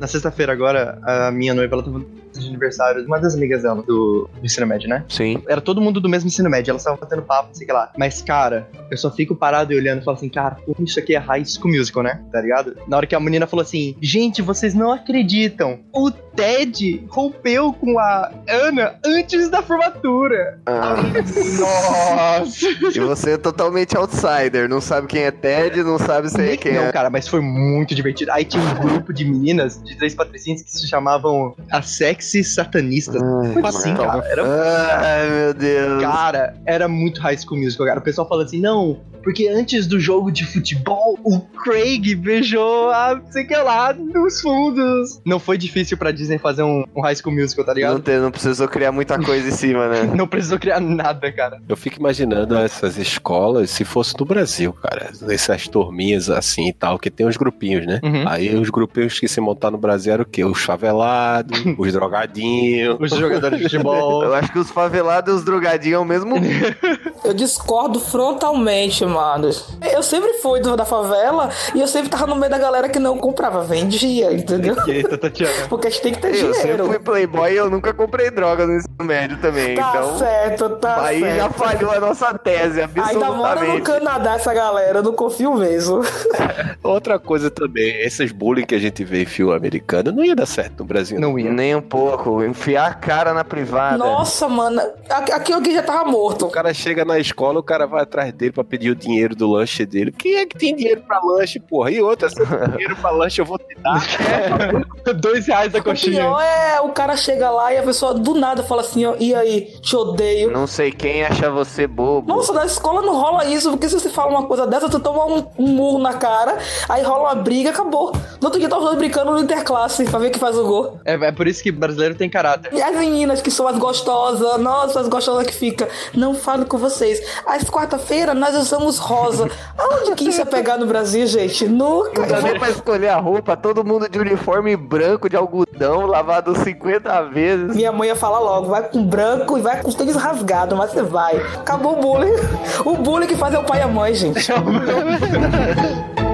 Na sexta-feira agora, a minha noiva, ela tava de aniversário de uma das amigas dela do, do ensino médio, né? Sim. Era todo mundo do mesmo ensino médio, elas estavam fazendo papo, não sei o que lá. Mas, cara, eu só fico parado e olhando e falo assim, cara, como isso aqui é High School Musical, né? Tá ligado? Na hora que a menina falou assim, gente, vocês não acreditam, o Ted rompeu com a Ana antes da formatura. Ah. Nossa! E você é totalmente outsider, não sabe quem é Ted, não sabe se é quem não, é. cara, mas foi muito divertido. Aí tinha um grupo de meninas, de três patricinhas, que se chamavam as sexy satanistas. Foi assim, cara. Era Ai, meu Deus. Cara, era muito High School Musical, cara. O pessoal fala assim, não, porque antes do jogo de futebol, o Craig beijou a sei que lá nos fundos. Não foi difícil pra Disney fazer um, um High School Musical, tá Não, ligado? tem, não precisou criar muita coisa em cima, né? Não precisou criar nada, cara. Eu fico imaginando essas escolas se fosse no Brasil, cara. Essas turminhas assim e tal, que tem os grupinhos, né? Uhum. Aí os grupinhos que se montar no Brasil eram o quê? Os favelados, os drogadinhos. Os jogadores de futebol. Eu acho que os favelados e os drogadinhos é o mesmo. Eu discordo frontalmente, mano. Eu sempre fui do, da favela e eu sempre tava no meio da galera que não comprava, vendia, entendeu? Eita, Tatiana. Porque a gente tem que ter Eu sempre dinheiro. fui playboy e eu nunca comprei droga no ensino médio também. Tá então, certo, tá aí certo. já falhou a nossa tese, Ainda mora no absolutamente. Canadá essa galera, eu não confio mesmo. Outra coisa também, esses bullying que a gente vê em filme americano não ia dar certo no Brasil. Não ia. Nem um pouco. Enfiar a cara na privada. Nossa, mano, aqui aqui alguém já tava morto. O cara chega na escola, o cara vai atrás dele pra pedir o dinheiro do lanche dele. Quem é que tem dinheiro pra lanche, porra? E outra, se dinheiro pra lanche, eu vou te dar. Dois reais da O coxinha. pior é o cara chega lá e a pessoa do nada fala assim, ó, e aí, te odeio. Não sei quem acha você bobo. Nossa, na escola não rola isso, porque se você fala uma coisa dessa, tu toma um, um murro na cara, aí rola uma briga, acabou. No outro dia os dois brincando no interclasse pra ver quem faz o gol. É, é por isso que brasileiro tem caráter. E as meninas que são as gostosas, nossa, as gostosas que fica, não falo com vocês. Às quarta-feira nós usamos rosa. Aonde que isso ia pegar no Brasil, gente? Nunca. Não dá nem pra escolher a roupa, todo mundo de uniforme branco de algodão, lavado 50 vezes. Minha mãe ia falar logo, vai com branco e vai com os tênis rasgados, mas você vai. Acabou o bullying. O bullying que faz é o pai e a mãe, gente.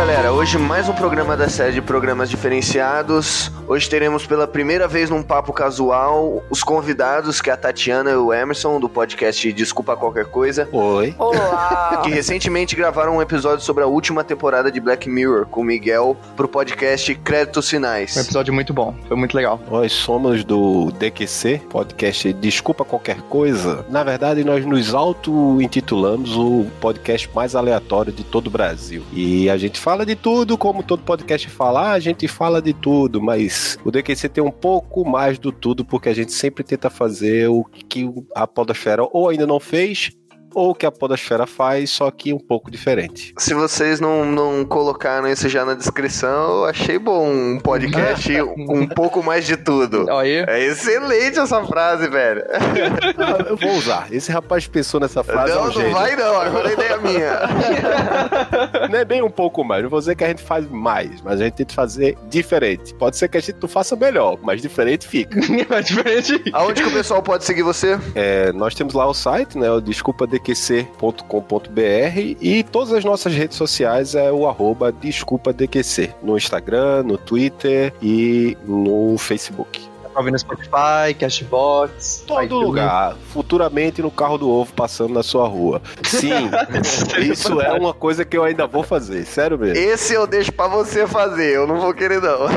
galera, hoje mais um programa da série de programas diferenciados. Hoje teremos pela primeira vez num papo casual os convidados, que é a Tatiana e o Emerson, do podcast Desculpa Qualquer Coisa, Oi. Olá. que recentemente gravaram um episódio sobre a última temporada de Black Mirror com o Miguel pro podcast Créditos Um Finais. episódio muito bom. Foi muito legal. Nós somos do DQC, podcast Desculpa Qualquer Coisa. Na verdade, nós nos auto-intitulamos o podcast mais aleatório de todo o Brasil. E a gente fala de tudo, como todo podcast fala, ah, a gente fala de tudo, mas o DQC tem um pouco mais do tudo, porque a gente sempre tenta fazer o que a Podosfera ou ainda não fez, ou o que a Podosfera faz, só que um pouco diferente. Se vocês não, não colocaram isso já na descrição, eu achei bom um podcast um pouco mais de tudo. Aí. É excelente essa frase, velho. Eu vou usar. Esse rapaz pensou nessa frase. é não, um não gênio. vai não, agora a ideia é minha. Não é bem um pouco mais. Não vou dizer que a gente faz mais, mas a gente tenta fazer diferente. Pode ser que a gente não faça melhor, mas diferente fica. diferente. Aonde que o pessoal pode seguir você? É, nós temos lá o site, né? O desculpadqc.com.br e todas as nossas redes sociais é o arroba desculpadqc. No Instagram, no Twitter e no Facebook. Tá ouvindo no Spotify, Cashbox. Todo iTunes. lugar, futuramente no carro do ovo passando na sua rua. Sim, isso é uma coisa que eu ainda vou fazer, sério mesmo. Esse eu deixo pra você fazer, eu não vou querer não.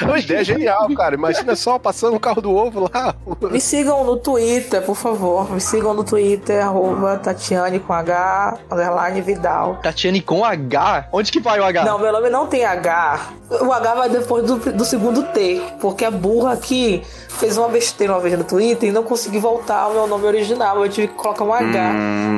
É uma ideia genial, cara. Imagina só passando o carro do ovo lá. Me sigam no Twitter, por favor. Me sigam no Twitter, arroba Tatiane com H, underline Vidal. Tatiane com H? Onde que vai o H? Não, meu nome não tem H. O H vai depois do, do segundo T. Porque a burra aqui fez uma besteira uma vez no Twitter e não consegui voltar ao meu nome original. Eu tive que colocar um H.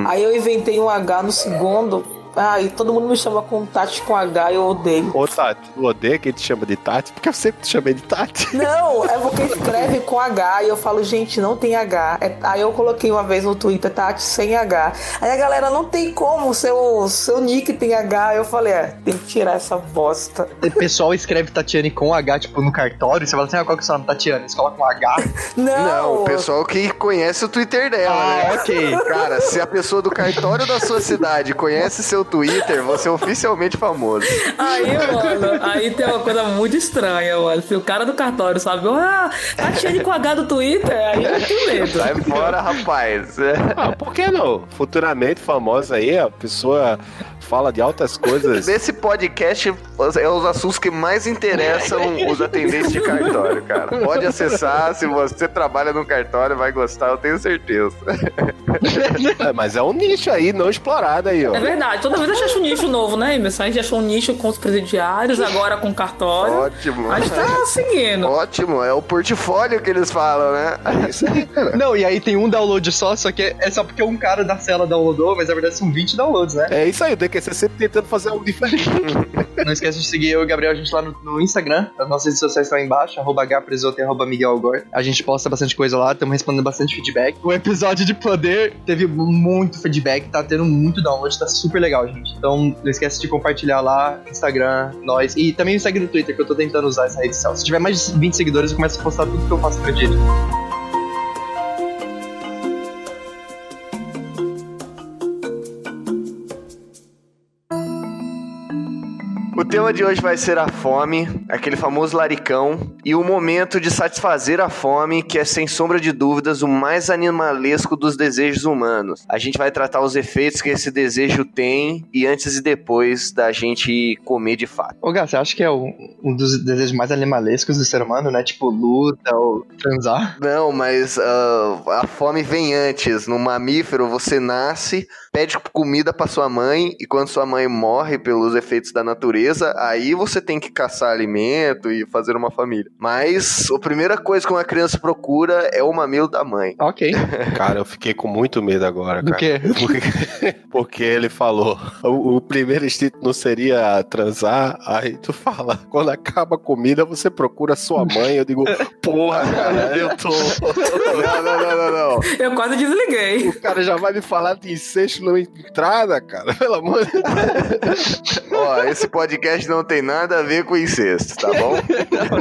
Aí eu inventei um H no segundo. Ai, todo mundo me chama com Tati com H, eu odeio. Ô, Tati, tu odeia que te chama de Tati? Porque eu sempre te chamei de Tati. Não, é porque escreve com H e eu falo, gente, não tem H. É- aí eu coloquei uma vez no Twitter, Tati sem H. Aí a galera, não tem como, seu, seu nick tem H. Eu falei, é, tem que tirar essa bosta. O pessoal escreve Tatiane com H, tipo, no cartório. Você fala assim, ah, qual que é o seu nome, Tatiane? Eles colocam um H. Não, Não, o pessoal que conhece o Twitter dela, Ah, né? ok. Cara, se a pessoa do cartório da sua cidade conhece seu Twitter, você é oficialmente famoso. Aí, mano, aí tem uma coisa muito estranha, mano. Se o cara do cartório sabe, ah, Tatiane com H do Twitter, aí eu tenho medo. Sai fora, rapaz. Ah, por que não? Futuramente famosa aí, a pessoa fala de altas coisas. Nesse podcast é os assuntos que mais interessam os atendentes de cartório, cara. Pode acessar, se você trabalha no cartório, vai gostar, eu tenho certeza. É, mas é um nicho aí, não explorado aí, ó. É verdade, toda vez a gente acha um nicho novo, né, Emerson? A gente achou um nicho com os presidiários, agora com cartório. Ótimo. A gente tá seguindo. Ótimo, é o portfólio que eles falam, né? Isso aí, cara. Não, e aí tem um download só, só que é só porque um cara da cela downloadou, mas na verdade são 20 downloads, né? É isso aí, o DQC sempre tentando fazer algo diferente. Não esqueça de seguir eu e o Gabriel, a gente lá no, no Instagram. As nossas redes sociais estão aí embaixo, arroba hpresoto e arroba Miguel Algor. A gente posta bastante coisa lá, estamos respondendo bastante feedback. O episódio de poder teve muito feedback, tá tendo muito download, tá super legal, gente. Então não esquece de compartilhar lá, Instagram, nós. E também o segue no Twitter, que eu tô tentando usar essa rede social. Se tiver mais de 20 seguidores, eu começo a postar tudo que eu faço no dia. Tema de hoje vai ser a fome, aquele famoso laricão, e o momento de satisfazer a fome, que é sem sombra de dúvidas o mais animalesco dos desejos humanos. A gente vai tratar os efeitos que esse desejo tem e antes e depois da gente comer de fato. Ô, Gá, você acha que é um dos desejos mais animalescos do ser humano, né? Tipo, luta ou transar? Não, mas ah, a fome vem antes. No mamífero, você nasce, pede comida pra sua mãe, e quando sua mãe morre pelos efeitos da natureza, aí você tem que caçar alimento e fazer uma família. Mas a primeira coisa que uma criança procura é o mamilo da mãe. Ok. Cara, eu fiquei com muito medo agora, Do cara. quê? Porque, porque ele falou, o, o primeiro instinto não seria transar, aí tu fala, quando acaba a comida, você procura sua mãe, eu digo, porra, cara, eu tô... Não, não, não, não, não. Eu quase desliguei. O cara já vai me falar de incesto na entrada, cara, pelo amor de Deus. Ó, esse podcast não tem nada a ver com incesto, tá bom?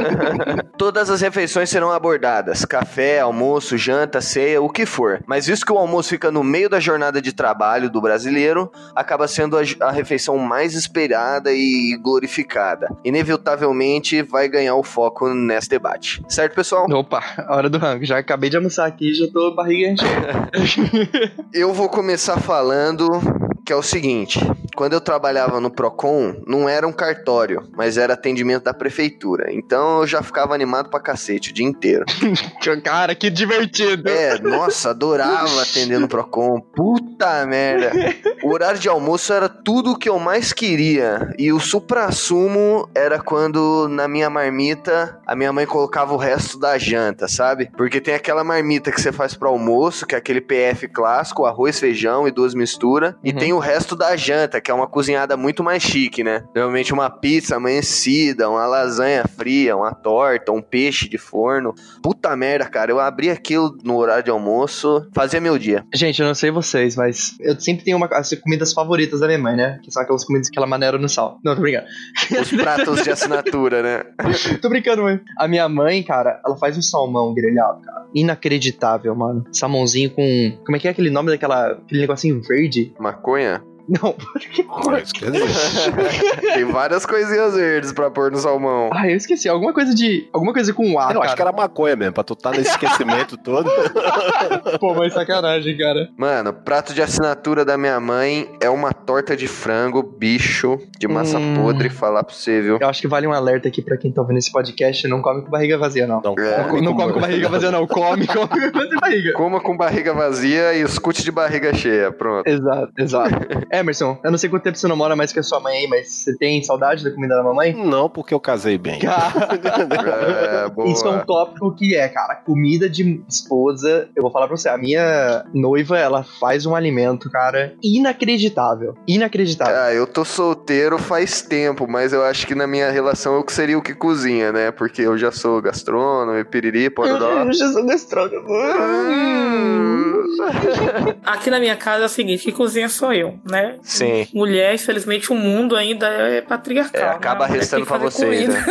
Todas as refeições serão abordadas: café, almoço, janta, ceia, o que for. Mas visto que o almoço fica no meio da jornada de trabalho do brasileiro, acaba sendo a, a refeição mais esperada e glorificada. Inevitavelmente vai ganhar o foco nesse debate. Certo, pessoal? Opa, hora do rango. Já acabei de almoçar aqui e já tô barriga enchendo. Eu vou começar falando que é o seguinte: quando eu trabalhava no Procon, não era um cartório, mas era atendimento da prefeitura. Então eu já ficava animado pra cacete o dia inteiro. Cara, que divertido. É, nossa, adorava atender no Procon. Puta merda. O horário de almoço era tudo o que eu mais queria. E o supra-sumo era quando na minha marmita a minha mãe colocava o resto da janta, sabe? Porque tem aquela marmita que você faz pro almoço, que é aquele PF clássico, arroz, feijão e duas misturas. E Uhum. tem o resto da janta, que é uma cozinhada muito mais chique, né? Normalmente uma pizza amanhecida, uma lasanha fria, uma torta, um peixe de forno. Puta merda, cara. Eu abri aquilo no horário de almoço, fazia meu dia. Gente, eu não sei vocês, mas eu sempre tenho uma, as comidas favoritas da minha mãe, né? Que são aquelas comidas que ela maneira no sal. Não, tô brincando. Os pratos de assinatura, né? tô brincando, mãe. A minha mãe, cara, ela faz um salmão grelhado, cara. Inacreditável, mano. Salmãozinho com. Como é que é aquele nome daquela. aquele negocinho verde? Maconha? Não, quer dizer. Tem várias coisinhas verdes pra pôr no salmão. Ah, eu esqueci. Alguma coisa de. Alguma coisa com A. Eu acho que era maconha mesmo, pra tu tá nesse esquecimento todo. Pô, mas sacanagem, cara. Mano, prato de assinatura da minha mãe é uma torta de frango, bicho, de massa Hum. podre, falar pra você, viu? Eu acho que vale um alerta aqui pra quem tá ouvindo esse podcast. Não come com barriga vazia, não. Não, É, Não, não come com barriga vazia, não. Come, come com barriga. Coma com barriga vazia e escute de barriga cheia, pronto. Exato, exato. Emerson, eu não sei quanto tempo você não mora mais com a sua mãe aí, mas você tem saudade da comida da mamãe? Não, porque eu casei bem. Cara, É. Isso é um tópico que é, cara, comida de esposa. Eu vou falar pra você, a minha noiva, ela faz um alimento, cara, inacreditável. Inacreditável. Ah, eu tô solteiro faz tempo, mas eu acho que na minha relação eu que seria o que cozinha, né? Porque eu já sou gastrônomo, e piriri, pororó. Eu já sou gastrônomo. Aqui na minha casa é o seguinte, que cozinha sou eu, né? Sim. Mulher, infelizmente, o mundo ainda é patriarcal. É, né? acaba A mulher restando fazer vocês, né?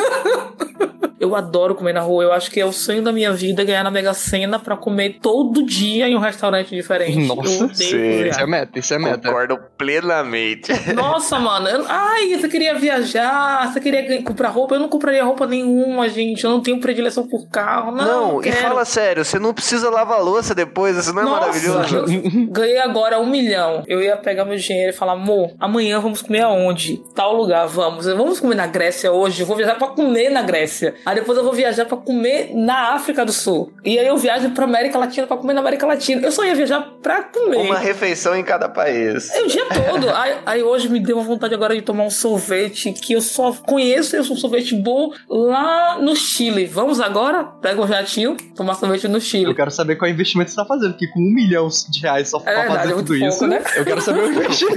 Eu adoro comer na rua. Eu acho que é o sonho da minha vida ganhar na Mega Sena pra comer todo dia em um restaurante diferente. Nossa. Isso é meta, isso é meta. Concordo plenamente. Nossa, mano. eu- Ai, você queria viajar, você queria comprar roupa. Eu não compraria roupa nenhuma, gente. Eu não tenho predileção por carro. Não, Não, e quero. fala sério, você não precisa lavar louça depois, isso não é Nossa, maravilhoso? eu ganhei agora um milhão. Eu ia pegar meu dinheiro e falar, amor, amanhã vamos comer aonde? Tal lugar, vamos. Vamos comer na Grécia hoje. Eu vou viajar pra comer na Grécia. Aí depois eu vou viajar pra comer na África do Sul. E aí eu viajo pra América Latina pra comer na América Latina. Eu só ia viajar pra comer. Uma refeição em cada país. É o dia todo. aí, aí hoje me deu uma vontade agora de tomar um sorvete que eu só conheço esse um sorvete bom lá no Chile. Vamos agora? Pega um jatinho, tomar sorvete no Chile. Eu quero saber qual investimento você tá fazendo, porque com um milhão de reais só pra verdade, fazer é tudo pouco, isso, né? eu quero saber o investimento.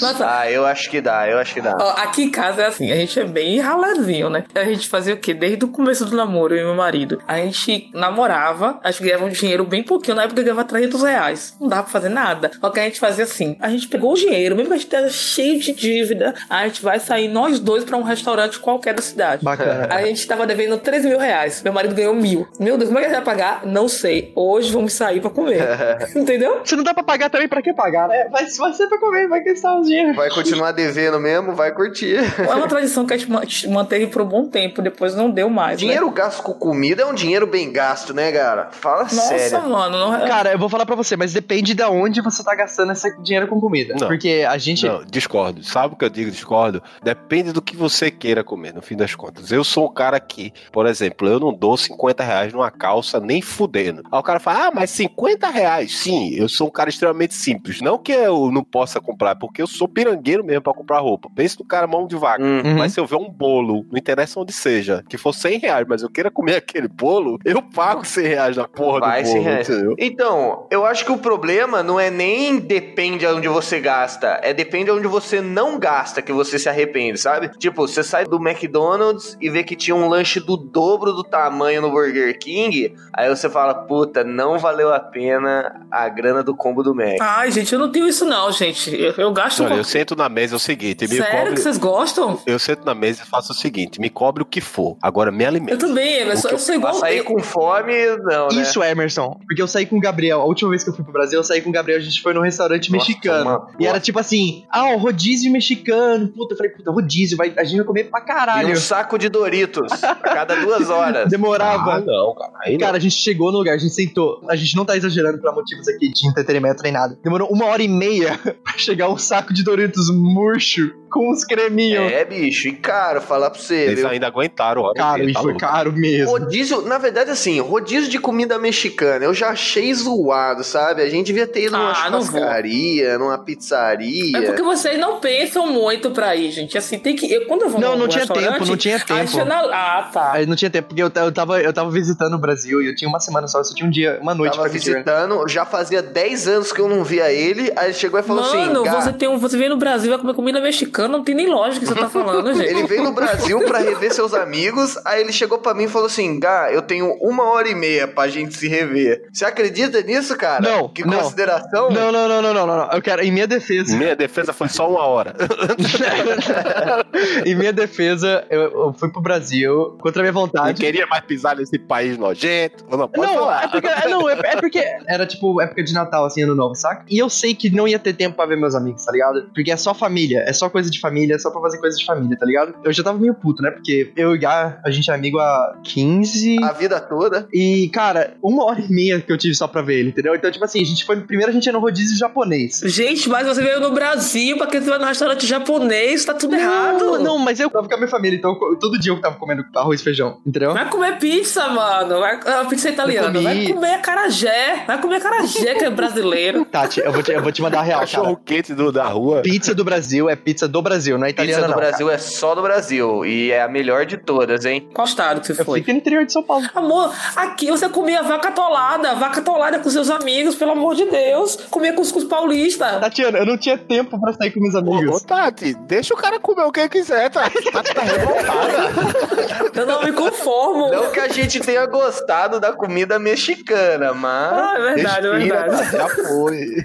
Nossa, Ah, eu acho que dá, eu acho que dá. Ó, aqui em casa é assim, a gente é bem raladinho, né? A gente fazia o quê? Desde o começo do namoro, eu e meu marido. A gente namorava, a gente ganhava um dinheiro bem pouquinho, na época eu ganhava 300 reais. Não dava pra fazer nada. Só que a gente fazia assim, a gente pegou o dinheiro, mesmo que a gente esteja cheio de dívida, a gente vai sair nós dois pra um restaurante qualquer da cidade. Bacana. A gente tava devendo 3 mil reais. Meu marido ganhou mil. Meu Deus, como é que a gente vai pagar? Não sei. Hoje vamos sair pra comer. Entendeu? Se não dá pra pagar também, pra que pagar, né? Vai, vai ser pra comer, vai gastar os dinheiro. Vai continuar devendo mesmo, vai curtir. É uma tradição que a gente ma- manteve por um bom tempo, depois não deu mais. né? Dinheiro gasto com comida é um dinheiro bem gasto, né, cara? Fala Nossa, sério. mano, não é. Cara, eu vou falar pra você, mas depende de onde você tá gastando esse dinheiro com comida. Não. Porque a gente. Não, discordo. Sabe o que eu digo discordo? Depende do que você queira comer, no fim das contas. Eu sou um cara que, por exemplo, eu não dou 50 reais numa calça nem fudendo. Aí o cara fala, ah, mas 50 reais? Sim, eu sou um cara extremamente simples. Não que eu não possa comprar, porque eu sou pirangueiro mesmo pra comprar roupa. Pensa no cara mão de vaca. Hum. Uhum. Mas se eu ver um bolo, não interessa onde seja, que for 100 reais, mas eu queira comer aquele bolo, eu pago 100 reais na porra Vai, do 100 bolo, entendeu? Então, eu acho que o problema não é nem depende aonde você gasta, é depende aonde você não gasta que você se arrepende, sabe? Tipo, você sai do McDonald's e vê que tinha um lanche do dobro do tamanho no Burger King, aí você fala, puta, não valeu a pena a grana do combo do Mac. Ai, gente, eu não tenho isso não, gente. Eu, eu gasto Olha, com... eu sento na mesa é o seguinte, me Sério cobre... que vocês gostam? Eu sento na mesa e faço o seguinte, me cobre o que for, agora me Eu alimenta. também, eu, sou, que eu sou igual... Sair com fome, não, né? Isso, Emerson. Porque eu saí com o Gabriel. A última vez que eu fui pro Brasil, eu saí com o Gabriel. A gente foi num restaurante Nossa, mexicano. uma- E era tipo assim: ah, o rodízio mexicano. Puta, eu falei, puta, rodízio. Vai, a gente vai comer pra E caralho. um saco de Doritos a cada duas horas. Demorava. Ah, não, cara. Aí não. Cara, a gente chegou no lugar, a gente sentou. A gente não tá exagerando pra motivos aqui de entretenimento nem nada. Demorou uma hora e meia pra chegar um saco de Doritos murcho com uns creminhos. É, bicho, e caro, falar pra você. Eles viu? ainda aguentaram, olha. Caro, e tá foi louco. caro mesmo. Rodízio, na verdade, assim, rodízio de comida mexicana, eu já achei zoado, sabe? A gente devia ter ido numa Ah, churrascaria, numa pizzaria. É porque vocês não pensam muito pra ir, gente. Assim, tem que... Eu, quando eu vou Não, não tinha tempo, não tinha tempo. é na- Ah, tá. Aí não tinha tempo, porque eu, eu, tava, eu tava visitando o Brasil e eu tinha uma semana só, eu só tinha um dia, uma noite Tava pra visitar. visitando, já fazia 10 anos que eu não via ele, aí ele chegou e falou Mano, assim, "Gá, você, tem um, você veio no Brasil e vai comer comida mexicana, não tem nem lógica o que você tá falando, gente. Ele veio no Brasil pra rever seus amigos, aí ele chegou pra mim e falou assim, Gá, eu tenho uma hora e meia pra gente se rever. Você acredita nisso, cara? Não, Que não. consideração? Não, não, não, não, não, não, não. Eu quero, em minha defesa. Minha defesa foi só uma hora. em minha defesa, eu, eu fui pro Brasil contra a minha Não vontade. queria mais pisar nesse país nojento. Não, pode Não, falar. é porque, é, não, é, é porque era tipo época de Natal, assim, ano novo, saca? E eu sei que não ia ter tempo pra ver meus amigos, tá ligado? Porque é só família, é só coisa coisa de família, só pra fazer coisa de família, tá ligado? Eu já tava meio puto, né? Porque eu e o Gá, a gente é amigo há 15. A vida toda. E, cara, uma hora e meia que eu tive só pra ver ele, entendeu? Então, tipo assim, a gente foi. Primeiro a gente ia no rodízio japonês. Gente, mas você veio no Brasil, pra que você vai no restaurante japonês, tá tudo errado. Não, não, mas eu tava com a minha família, então eu- todo dia eu tava comendo arroz e feijão, entendeu? Vai comer pizza, mano. Vai, a pizza italiana. Eu Vai comer acarajé. Vai comer acarajé, que é brasileiro. Tati, eu vou te, eu vou te mandar a real, Cachorro cara. quente do, da rua. Pizza do Brasil é pizza do Brasil, não é italiana, Pizza do não. Brasil é só do Brasil. E é a melhor de todas, hein? Qual estado que você cara. Eu foi? fico no interior de São Paulo. Amor, aqui você comia vaca atolada, vaca atolada com seus amigos, pelo amor de Deus. Comia cuscuz paulista. Tatiana, eu não tinha tempo pra sair com meus amigos. ô, Tati, deixa o cara comer o que quiser, Tati. Tati tá revoltada. Eu não me conformo. Não que a gente tenha gostado da comida mexicana, mas. Ah, é verdade, é Respira, verdade. Tati, já foi.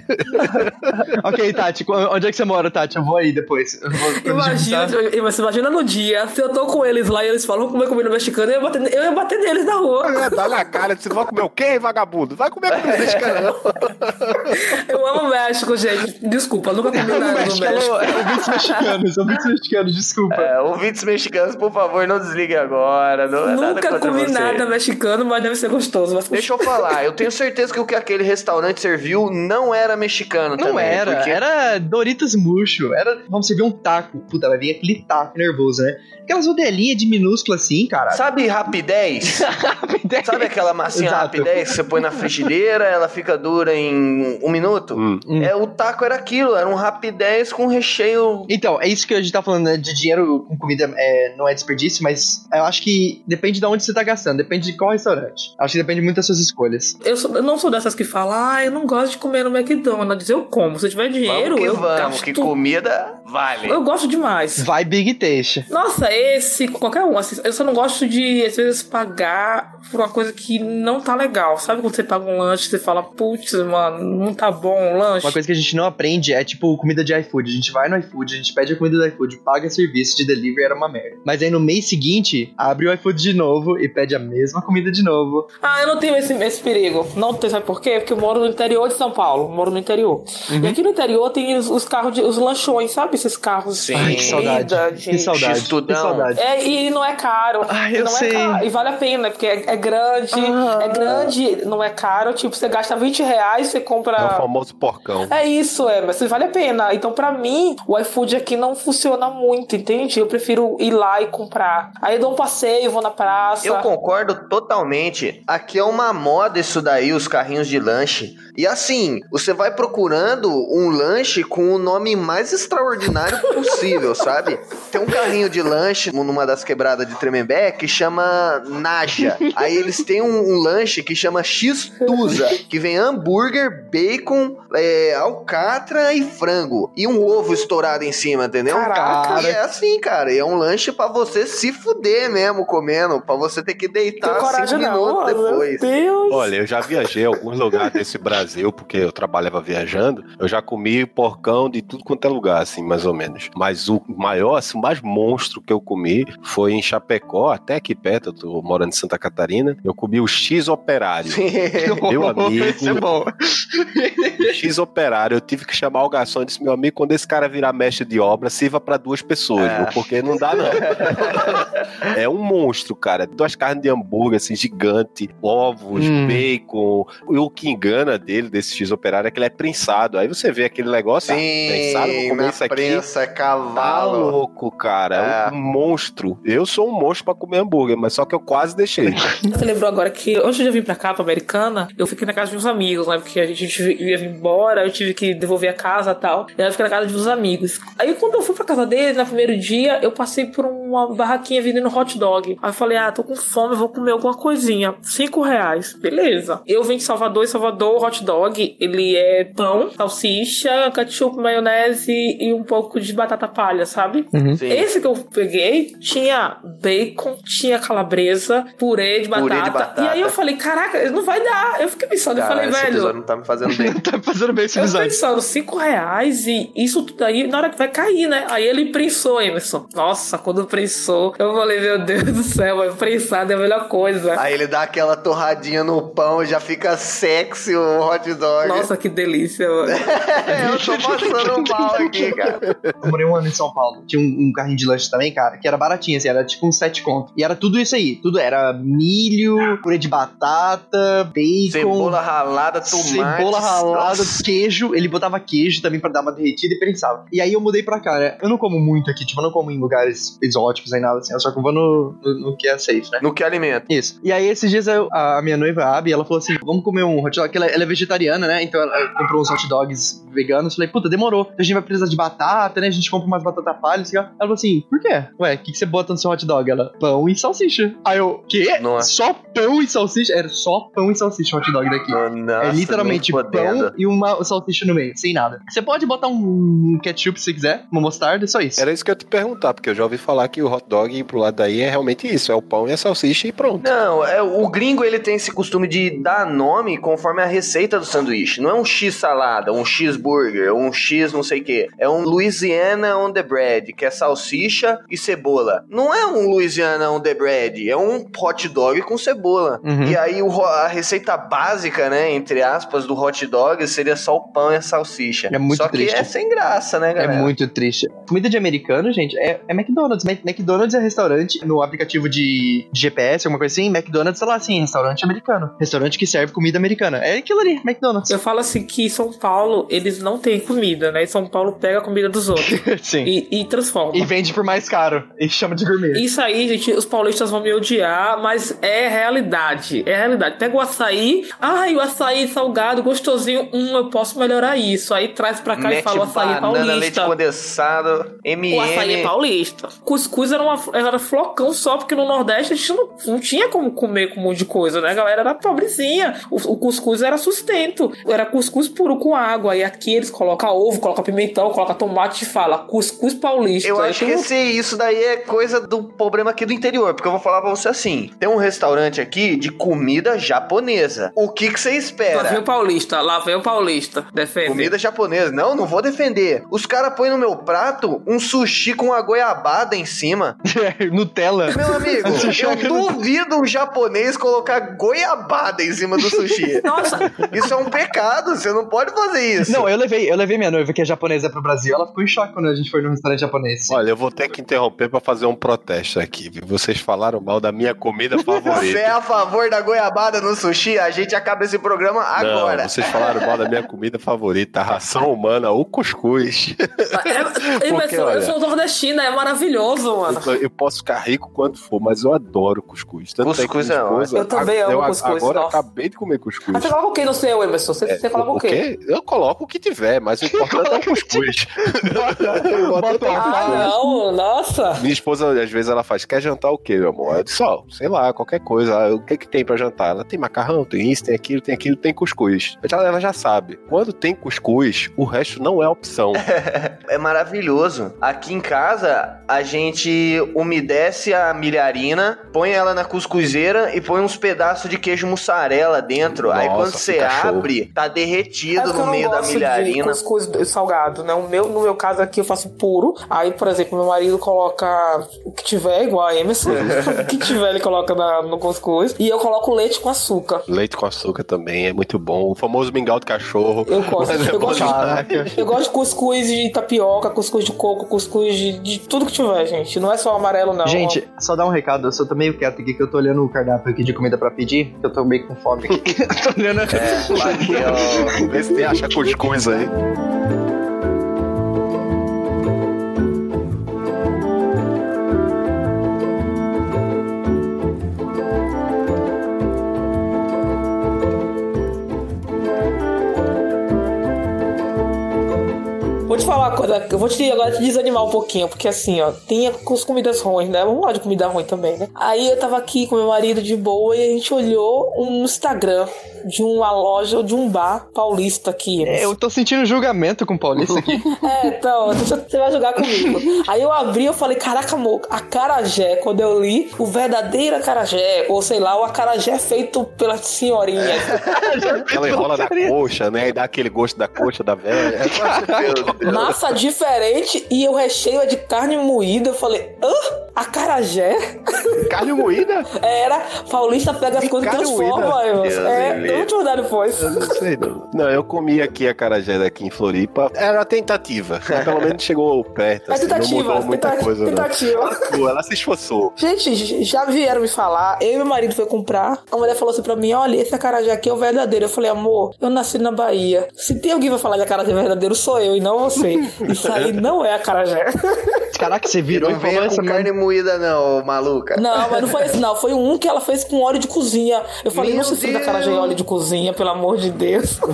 ok, Tati, onde é que você mora, Tati? Eu vou aí depois. Eu vou- Imagina, você imagina no dia, se eu tô com eles lá e eles falam comer comida mexicana, eu ia bater, eu ia bater neles na rua. É, Dá na cara, você vai comer o quê, vagabundo? Vai comer comida mexicana, não. Eu amo o México, gente. Desculpa, nunca comi nada no México, ouvintes mexicanos, ouvintes mexicanos, desculpa. É, ouvintes mexicanos, por favor, não desliguem agora. Não é Nunca comi você. nada mexicano, mas deve ser gostoso. Mas Deixa eu falar, eu tenho certeza que o que aquele restaurante serviu não era mexicano Não também. era, porque- era Doritos murcho. Era, vamos servir um taco. Puta, vai vir aquele taco nervoso, né? Aquelas rodelinhas de minúsculo assim, cara. Sabe rapidez? Sabe aquela massinha Exato. rapidez que você põe na frigideira, ela fica dura em um minuto? Hum. Hum. É, o taco era aquilo, era um rapidez com recheio. Então, é isso que a gente tá falando, né? De dinheiro com comida é, não é desperdício, mas eu acho que depende de onde você tá gastando, depende de qual restaurante. Acho que depende muito das suas escolhas. Eu, sou- eu não sou dessas que falam, ah, eu não gosto de comer no McDonald's. Eu como. Se eu tiver dinheiro, vamos que eu vamos, gasto. que comida vale. Eu gosto demais. Vai Big Taste. Nossa, esse, qualquer um. assim, eu só não gosto de, às vezes, pagar por uma coisa que não tá legal. Sabe quando você paga um lanche e você fala, putz, mano, não tá bom o lanche? Uma coisa que a gente não aprende é tipo comida de iFood. A gente vai no iFood, a gente pede a comida do iFood, paga serviço de delivery, era uma merda. Mas aí no mês seguinte, abre o iFood de novo e pede a mesma comida de novo. Ah, eu não tenho esse, esse perigo. Não tenho, sabe por quê? Porque eu moro no interior de São Paulo. Moro no interior. Uhum. E aqui no interior tem os, os carros, de, os lanchões, sabe? Esses carros. Sim. Ai, que de saudade. comida, Que de- saudade. Que saudade. É, e não é caro. E eu não sei. É caro. E vale a pena, porque é, é grande. Ah. É grande, não é caro. Tipo, você gasta 20 reais, você compra. É o famoso porcão. É isso, é, mas vale a pena. Então, pra mim, o iFood aqui não funciona muito, entende? Eu prefiro ir lá e comprar. Aí eu dou um passeio, vou na praça. Eu concordo totalmente. Aqui é uma moda isso daí, os carrinhos de lanche. E assim, você vai procurando um lanche com o nome mais extraordinário possível, sabe? Tem um carrinho de lanche numa das quebradas de Tremembé que chama Naja. Aí eles têm um, um lanche que chama X-Tusa, que vem hambúrguer, bacon, é, alcatra e frango. E um ovo estourado em cima, entendeu? Caraca. E é assim, cara. E é um lanche pra você se fuder mesmo comendo. Pra você ter que deitar cinco não, minutos meu depois. Deus. Olha, eu já viajei a alguns lugares desse Brasil, porque eu trabalhava viajando. Eu já comi porcão de tudo quanto é lugar, assim, mais ou menos. Mas o maior, assim, o mais monstro que eu comi foi em Chapecó, até aqui perto, eu tô morando em Santa Catarina. Eu comi o X Operário. Meu amigo. Isso é bom. X Operário, eu tive que chamar o garçom e disse: Meu amigo, quando esse cara virar mestre de obra, sirva pra duas pessoas, É. porque não dá, não. é um monstro, cara. Duas carnes de hambúrguer, assim, gigante, ovos, Hum. bacon. E o que engana dele, desse X Operário, é que ele é prensado. Aí você vê aquele negócio, ah, prensado, vou Sim, comer isso aqui. É Tá cavalo. louco, cara. É É. um monstro. Eu sou um monstro pra comer hambúrguer, mas só que eu quase deixei. Você lembrou agora que antes de eu vir pra cá, pra Americana, eu fiquei na casa de uns amigos, né? Porque a gente ia vir embora, eu tive que devolver a casa e tal. E aí eu fiquei na casa de uns amigos. Aí quando eu fui pra casa deles, no primeiro dia, eu passei por uma barraquinha vendendo hot dog. Aí eu falei, ah, tô com fome, vou comer alguma coisinha. Cinco reais. Beleza. Eu vim de Salvador, e Salvador, o hot dog, ele é pão, salsicha, ketchup, maionese e um pouco de batata palha, sabe? Sim. Esse que eu peguei tinha bacon, tinha calabresa, purê de batata. Purê de batata. E aí eu falei, caraca, não vai dar. Eu fiquei pensando, eu Cara, falei, esse velho. não tá me fazendo bem. tá fazendo bem esse Eu fiquei episódio. pensando, 5 reais e isso tudo aí, na hora que vai cair, né? Aí ele prensou, Emerson. Nossa, quando prensou, eu falei, meu Deus do céu, mas prensado é a melhor coisa. Aí ele dá aquela torradinha no pão, já fica sexy o hot dog. Nossa, que delícia, mano. eu tô passando mal aqui, cara. Eu morei um ano em São Paulo. Tinha um, um carrinho de lanche também, cara, que era baratinho, assim, era tipo uns sete conto. E era tudo isso aí. Tudo era milho, purê de batata, bacon. Cebola ralada, tomate. Cebola ralada, Nossa. queijo. Ele botava queijo também pra dar uma derretida e prensava. E aí eu mudei pra cá, né? Eu não como muito aqui, tipo, eu não como em lugares exóticos nem nada assim. Eu só vou no, no, no que é safe, né? No que alimenta. Isso. E aí, esses dias, eu- a, minha noiva, a Abby, ela falou assim: vamos comer um hot dog. Ela, ela é vegetariana, né? Então ela comprou uns hot dogs veganos. Falei, puta, demorou. A gente vai precisar de batata, né? A gente compra umas batata palha. Assim, ó. Ela falou assim: por quê? Ué, o que, que você bota no seu hot dog? Ela, pão e salsicha. Aí eu, quê? Nossa. Só pão e salsicha? Era só pão e salsicha o hot dog daqui. Nossa, é literalmente pão e uma salsicha no meio, sem nada. Você pode botar um ketchup se quiser, uma mostarda, só isso. Era isso que eu ia te perguntar, porque eu já ouvi falar que o hot dog pro lado daí é realmente isso: é o pão e a salsicha e pronto. Não, é, o gringo ele tem esse costume de dar nome conforme a receita do sanduíche. Não é um X salada, um X burger, um X não sei o que. É um Louisiana on the bread, que é salsicha e cebola. Não é um Louisiana on the bread, é um hot dog com cebola. Uhum. E aí o a receita básica, né, entre aspas, do hot dog seria só o pão e a salsicha. É muito Só que triste. é sem graça, né, É galera? muito triste. Comida de americano, gente, é, é McDonald's. Mac- McDonald's é restaurante no aplicativo de de GPS, alguma coisa assim. McDonald's, sei lá, assim, restaurante americano. Restaurante que serve comida americana. É aquilo ali, McDonald's. Eu falo assim que São Paulo, eles não têm comida, né? E São Paulo pega a comida dos outros Sim. e, e transforma. E vende por mais caro. E chama de gourmet. Isso aí, gente, os paulistas vão me odiar, mas é realidade. É realidade. Pega o açaí, ai, o açaí salgado, gostosinho, hum, eu posso melhorar isso. Aí traz pra cá e Mete fala o açaí banana, leite paulista. condensado, M&M. O açaí é paulista. Cuscuz era, uma, era flocão só, porque no Nordeste a gente não, não tinha como comer com um monte de coisa, né? A galera era pobrezinha. O, o cuscuz era sustento. Era cuscuz puro com água. E aqui eles colocam ovo, colocam pimentão, colocam tomate e fala cuscuz paulista. Eu acho que esse, isso daí é coisa do problema aqui do interior, porque eu vou falar pra você assim: tem um restaurante aqui de comida japonesa. O que que você Lá vem espera? o paulista, lá vem o paulista. Defende. Comida japonesa. Não, não vou defender. Os caras põem no meu prato um sushi com uma goiabada em cima. Nutella. Meu amigo, eu duvido um japonês colocar goiabada em cima do sushi. Nossa, Isso é um pecado, você não pode fazer isso. Não, eu levei, eu levei minha noiva, que é japonesa, pro Brasil. Ela ficou em choque quando a gente foi num restaurante japonês. Olha, eu vou ter que interromper pra fazer um protesto aqui. Vocês falaram mal da minha comida Você é favorita. a favor da goiabada no sushi? A gente acaba esse programa agora. Não, vocês falaram mal da minha comida favorita, a ração humana, o cuscuz. é, é, Porque, eu, olha- sou nordestina, é maravilhoso, mano. Eu, eu posso ficar rico quanto for, mas eu adoro cuscuz. Tanto Cuscuz é minha é esposa- Eu também amo eu cuscuz, Agora eu nossa. acabei de comer cuscuz. Mas você coloca o que no seu, Emerson? Você, você coloca o quê? Eu coloco o que tiver, mas o importante é o cuscuz. Ah, não, nossa. Minha esposa, às vezes, ela faz, quer jantar o quê, meu amor? Eu disse, ó, sei lá, qualquer coisa. O que que tem pra jantar? Ela tem macarrão, tem isso, tem aquilo, tem aquilo, tem cuscuz. Mas Ela, ela já sabe. Quando tem cuscuz, o resto não é opção. É maravilhoso. Aqui em casa, a gente umedece a milharina, põe ela na cuscuzeira e põe uns pedaços de queijo mussarela dentro. Aí Nossa, quando você show. abre, tá É derretido eu no meio da gosto de milharina. cuscuz salgado, né? O meu, no meu caso aqui eu faço puro. Aí, por exemplo, meu marido coloca o que tiver, igual a Emerson. o que tiver ele coloca na- no cuscuz. E eu coloco leite com açúcar. Leite com açúcar também é muito bom. O famoso mingau de cachorro. Eu gosto. É Eu bom gosto, de, eu gosto de cuscuz de tapioca, cuscuz de coco, cuscuz de, de tudo que tiver, gente. Não é só amarelo, não. Gente, só dar um recado, eu só tô meio quieto aqui que eu tô olhando o cardápio aqui de comida pra pedir, que eu tô meio com fome aqui. tô olhando. É, bateu. Vê se tem acha cuscuz aí. Te falar uma coisa, eu vou te agora te desanimar um pouquinho, porque assim, ó, tem as comidas ruins, né? Vamos lá de comida ruim também, né? Aí eu tava aqui com meu marido de boa e a gente olhou um Instagram de uma loja, de um bar paulista aqui. É, eu tô sentindo julgamento com o Paulista aqui. É, então, você vai jogar comigo. Aí eu abri e falei, caraca, amor, acarajé, quando eu li, o verdadeiro acarajé, ou sei lá, o acarajé feito pela senhorinha. Ela enrola na coxa, né? E dá aquele gosto da coxa da velha. Massa diferente e o recheio é de carne moída. Eu falei, hã? Acarajé? Carne moída? Era. Paulista pega as coisas e transforma, É, te mandar depois. Eu não sei, não. Não, eu comi aqui a carajé daqui em Floripa. Era tentativa. Pelo menos chegou perto. É assim, não tentativa, mudou muita tenta- coisa, não. tentativa. Pô, ela se esforçou. Gente, já vieram me falar. Eu e meu marido foi comprar. A mulher falou assim pra mim: Olha, esse acarajé aqui é o verdadeiro. Eu falei, amor, eu nasci na Bahia. Se tem alguém que vai falar de acarajé verdadeiro, sou eu e não você. Isso aí não é acarajé. Caraca, você virou Não e falou essa com carne moída, não, maluca. Não, mas não foi esse, não. Foi um que ela fez com óleo de cozinha. Eu falei, Meu não se frita acarajé em óleo de cozinha, pelo amor de Deus.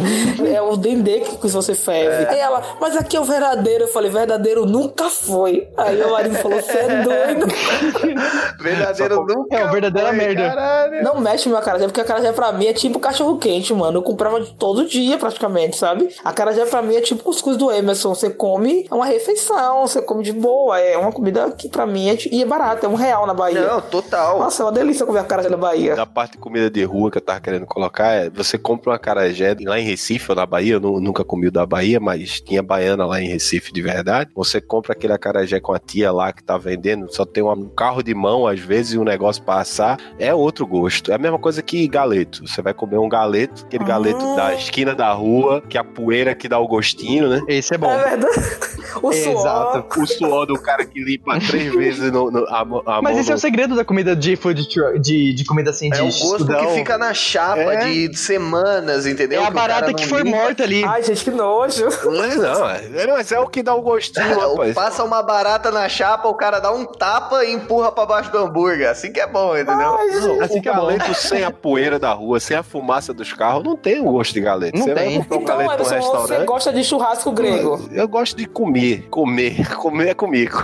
É o dendê que você ferve. Aí ela, mas aqui é o verdadeiro. Eu falei, verdadeiro nunca foi. Aí meu marido falou, você é doido. Verdadeiro nunca. É, o verdadeiro foi, merda. Caralho. Não mexe meu acarajé, porque acarajé pra mim é tipo cachorro quente, mano. Eu comprava todo dia, praticamente, sabe? Acarajé pra mim é tipo cuscuz do Emerson. Você come, é uma refeição, você come de boa. É uma comida que pra mim é, e é barata, é um real na Bahia. Não, total. Nossa, é uma delícia comer acarajé na Bahia. Da parte de comida de rua que eu tava querendo colocar, é você compra uma carajé lá em Recife ou na Bahia, eu nu- nunca comi o da Bahia, mas tinha baiana lá em Recife de verdade. Você compra aquele acarajé com a tia lá que tá vendendo, só tem um carro de mão às vezes e um negócio pra assar, é outro gosto. É a mesma coisa que galeto. Você vai comer um galeto, aquele Ah. galeto da esquina da rua, que é a poeira que dá o gostinho, né? Esse é bom. É verdade. O suor. Exato. O suor do cara que limpa três vezes no, no- a, mão- a Mas mão esse é o no- segredo da comida de food truck, de, de comida assim, de É o gosto estudão. que fica na chapa É. de, de semanas, entendeu? É a Que o barata que foi limpa. morta ali. Ai, gente, que nojo. Não, é, não, é, mas é o que dá o gostinho, rapaz. Passa uma barata na chapa, o cara dá um tapa e empurra pra baixo do hambúrguer. Assim que é bom, entendeu? Ai. Não, Assim o que é bom. galeto sem a poeira da rua, sem a fumaça dos carros, não tem o gosto de galeto. Não você tem. um Então, Emerson, você gosta de churrasco grego? Eu gosto de comer. Comer. Comer é comigo.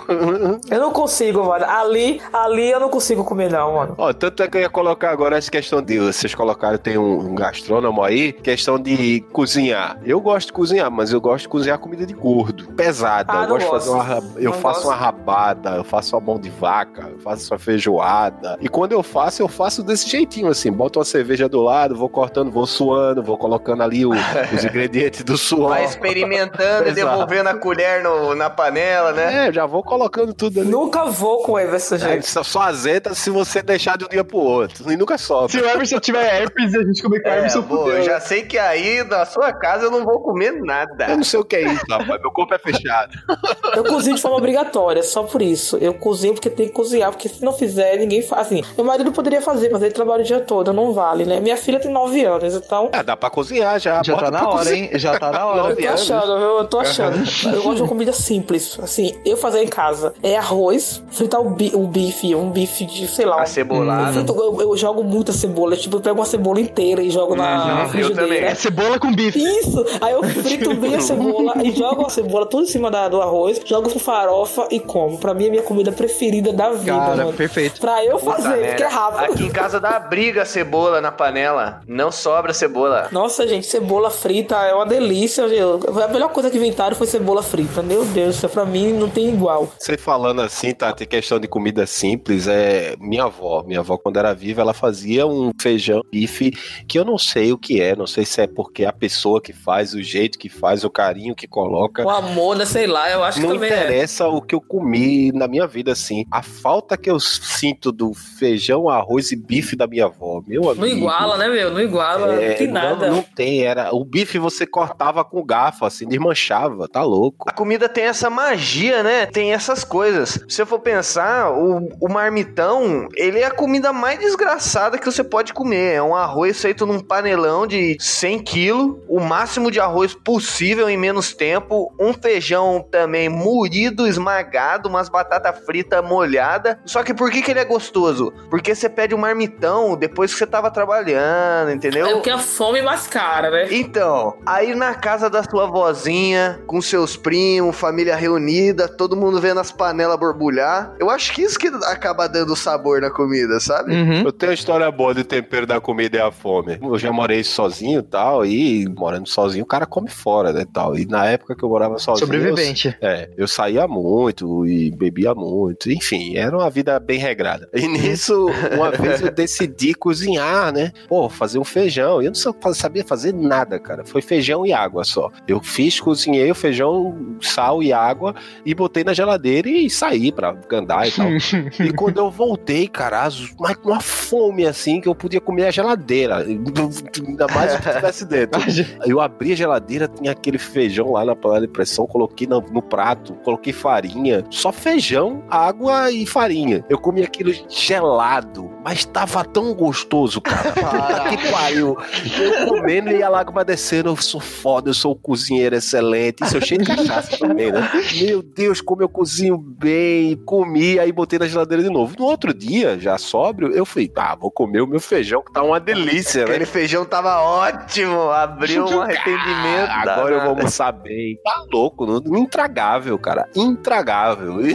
Eu não consigo, mano. Ali, ali eu não consigo comer, não, mano. Ó, tanto é que eu ia colocar agora essa questão de. Vocês colocaram, tem um, um gastrônomo aí, questão de cozinhar. Eu gosto de cozinhar, mas eu gosto de cozinhar comida de gordo, pesada. Ah, eu gosto de fazer gosto. uma. Eu Não faço gosto. uma rabada, eu faço uma mão de vaca, eu faço uma feijoada. E quando eu faço, eu faço desse jeitinho, assim. Boto uma cerveja do lado, vou cortando, vou suando, vou colocando ali o- os ingredientes do suor. Vai experimentando e devolvendo a colher no- na panela, né? É, já vou colocando tudo ali. Nunca vou com o Everson, É, gente. só, só azeda se você deixar de um dia pro outro. E nunca sobra. Se o Emerson tiver herpes e a gente comer com É, Emerson, pô, eu já sei que aí na sua casa eu não vou comer Eu nada. não sei o que é isso, rapaz. Meu corpo é fechado. Eu cozinho de forma obrigatória, só por isso. Eu cozinho porque tem que cozinhar, porque se não fizer, ninguém faz. Assim, meu marido poderia fazer, mas ele trabalha o dia todo, não vale, né? Minha filha tem 9 anos, então. É, dá pra cozinhar já. Já Bota tá na hora, cozinhar. hein? Já tá na hora. Eu tô achando, viu? Eu tô achando. Eu gosto de uma comida simples. Assim, eu fazer em casa é arroz, fritar o, bi o bife, um bife de, sei lá. A cebolada. Eu, frito- eu- eu jogo muita cebola. Tipo, eu pego uma cebola inteira e jogo na Uhum, eu frigideira. também. É cebola com bife. Isso! Aí eu frito bem a cebola e jogo a cebola tudo em cima da- do arroz, jogo com farofa e como. Pra mim é a minha comida preferida da vida, Cara, mano. perfeito. Pra eu Puta fazer, merda. porque é rápido. Aqui em casa dá briga a cebola na panela. Não sobra cebola. Nossa, gente, cebola frita é uma delícia. Eu- A melhor coisa que inventaram foi cebola frita. Meu Deus, isso pra mim não tem igual. Você falando assim, tá? Tem questão de comida simples. É minha avó. Minha avó, quando era viva, ela fazia um feijão bife que eu não sei o que é. Não sei se é porque a pessoa que faz, o jeito que faz, o carinho que coloca. O amor, né? Sei lá, eu acho Não que também é. interessa o que eu comi na minha vida, assim. A falta que eu sinto do feijão, arroz e bife da minha avó, meu amigo. Não iguala, né, meu? Não iguala. É, não tem não- nada. Não, tem, era. O bife você cortava com garfo, assim, desmanchava, tá louco. A comida tem essa magia, né? Tem essas coisas. Se você for pensar, o, o marmitão, ele é a comida mais desgraçada que você pode comer. É um arroz feito num panelão de 100 quilos, o máximo de arroz possível em menos tempo, um feijão também moído, esmagado, umas batata frita molhada. Só que por que, que ele é gostoso? Porque você pede um marmitão depois que você tava trabalhando, entendeu? É porque a fome mais cara, né? Então, aí na casa da sua vozinha, com seus primos, família reunida, todo mundo vendo as panelas borbulhar. Eu acho que isso que acaba dando sabor na comida, sabe? Uhum. Eu tenho uma história boa de tempero da comida e a fome. Eu já morei sozinho e tal, e morando sozinho, o cara come fora, né, tal. E na época que eu morava sozinho... Sobrevivente. Eu, é, eu saía muito e bebia muito, enfim, era uma vida bem regrada. E nisso, uma vez eu decidi cozinhar, né? Pô, fazer um feijão. Eu não sabia fazer nada, cara. Foi feijão e água só. Eu fiz, cozinhei o feijão sal e água e botei na geladeira e saí pra andar e tal. e quando eu voltei, cara, mas com uma fome assim que eu podia comer a geladeira. Ainda mais se tivesse dentro. eu abri a geladeira, tinha aquele feijão lá na panela de pressão, coloquei no, no prato, coloquei farinha, só feijão, água e farinha. Eu comi aquilo gelado, mas tava tão gostoso, cara. que pariu. Eu comendo e a lágrima descendo, eu sou foda, eu sou um cozinheiro excelente. Isso eu cheio de cachaça também, né? Meu Deus, como eu cozinho bem, comi, aí botei na geladeira de novo. No outro dia, já sóbrio, eu falei, ah, vou comer o meu feijão, que tá uma delícia, Aquele né? feijão tava ótimo, abriu um arrependimento. Ah, agora eu vou almoçar bem. Tá louco, não, intragável, cara. Intragável.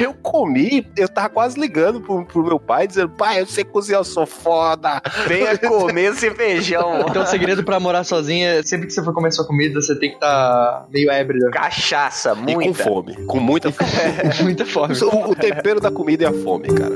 E eu comi, eu tava quase ligando pro, pro meu pai, dizendo, pai, eu sei cozinhar, eu sou foda. Venha comer esse feijão. Então o segredo pra morar sozinha é sempre que você for comer sua comida, você tem que estar tá meio ébrio. Cachaça, E muita. com fome. Com muita fome. Muita fome. o, o tempero da comida é a fome, cara.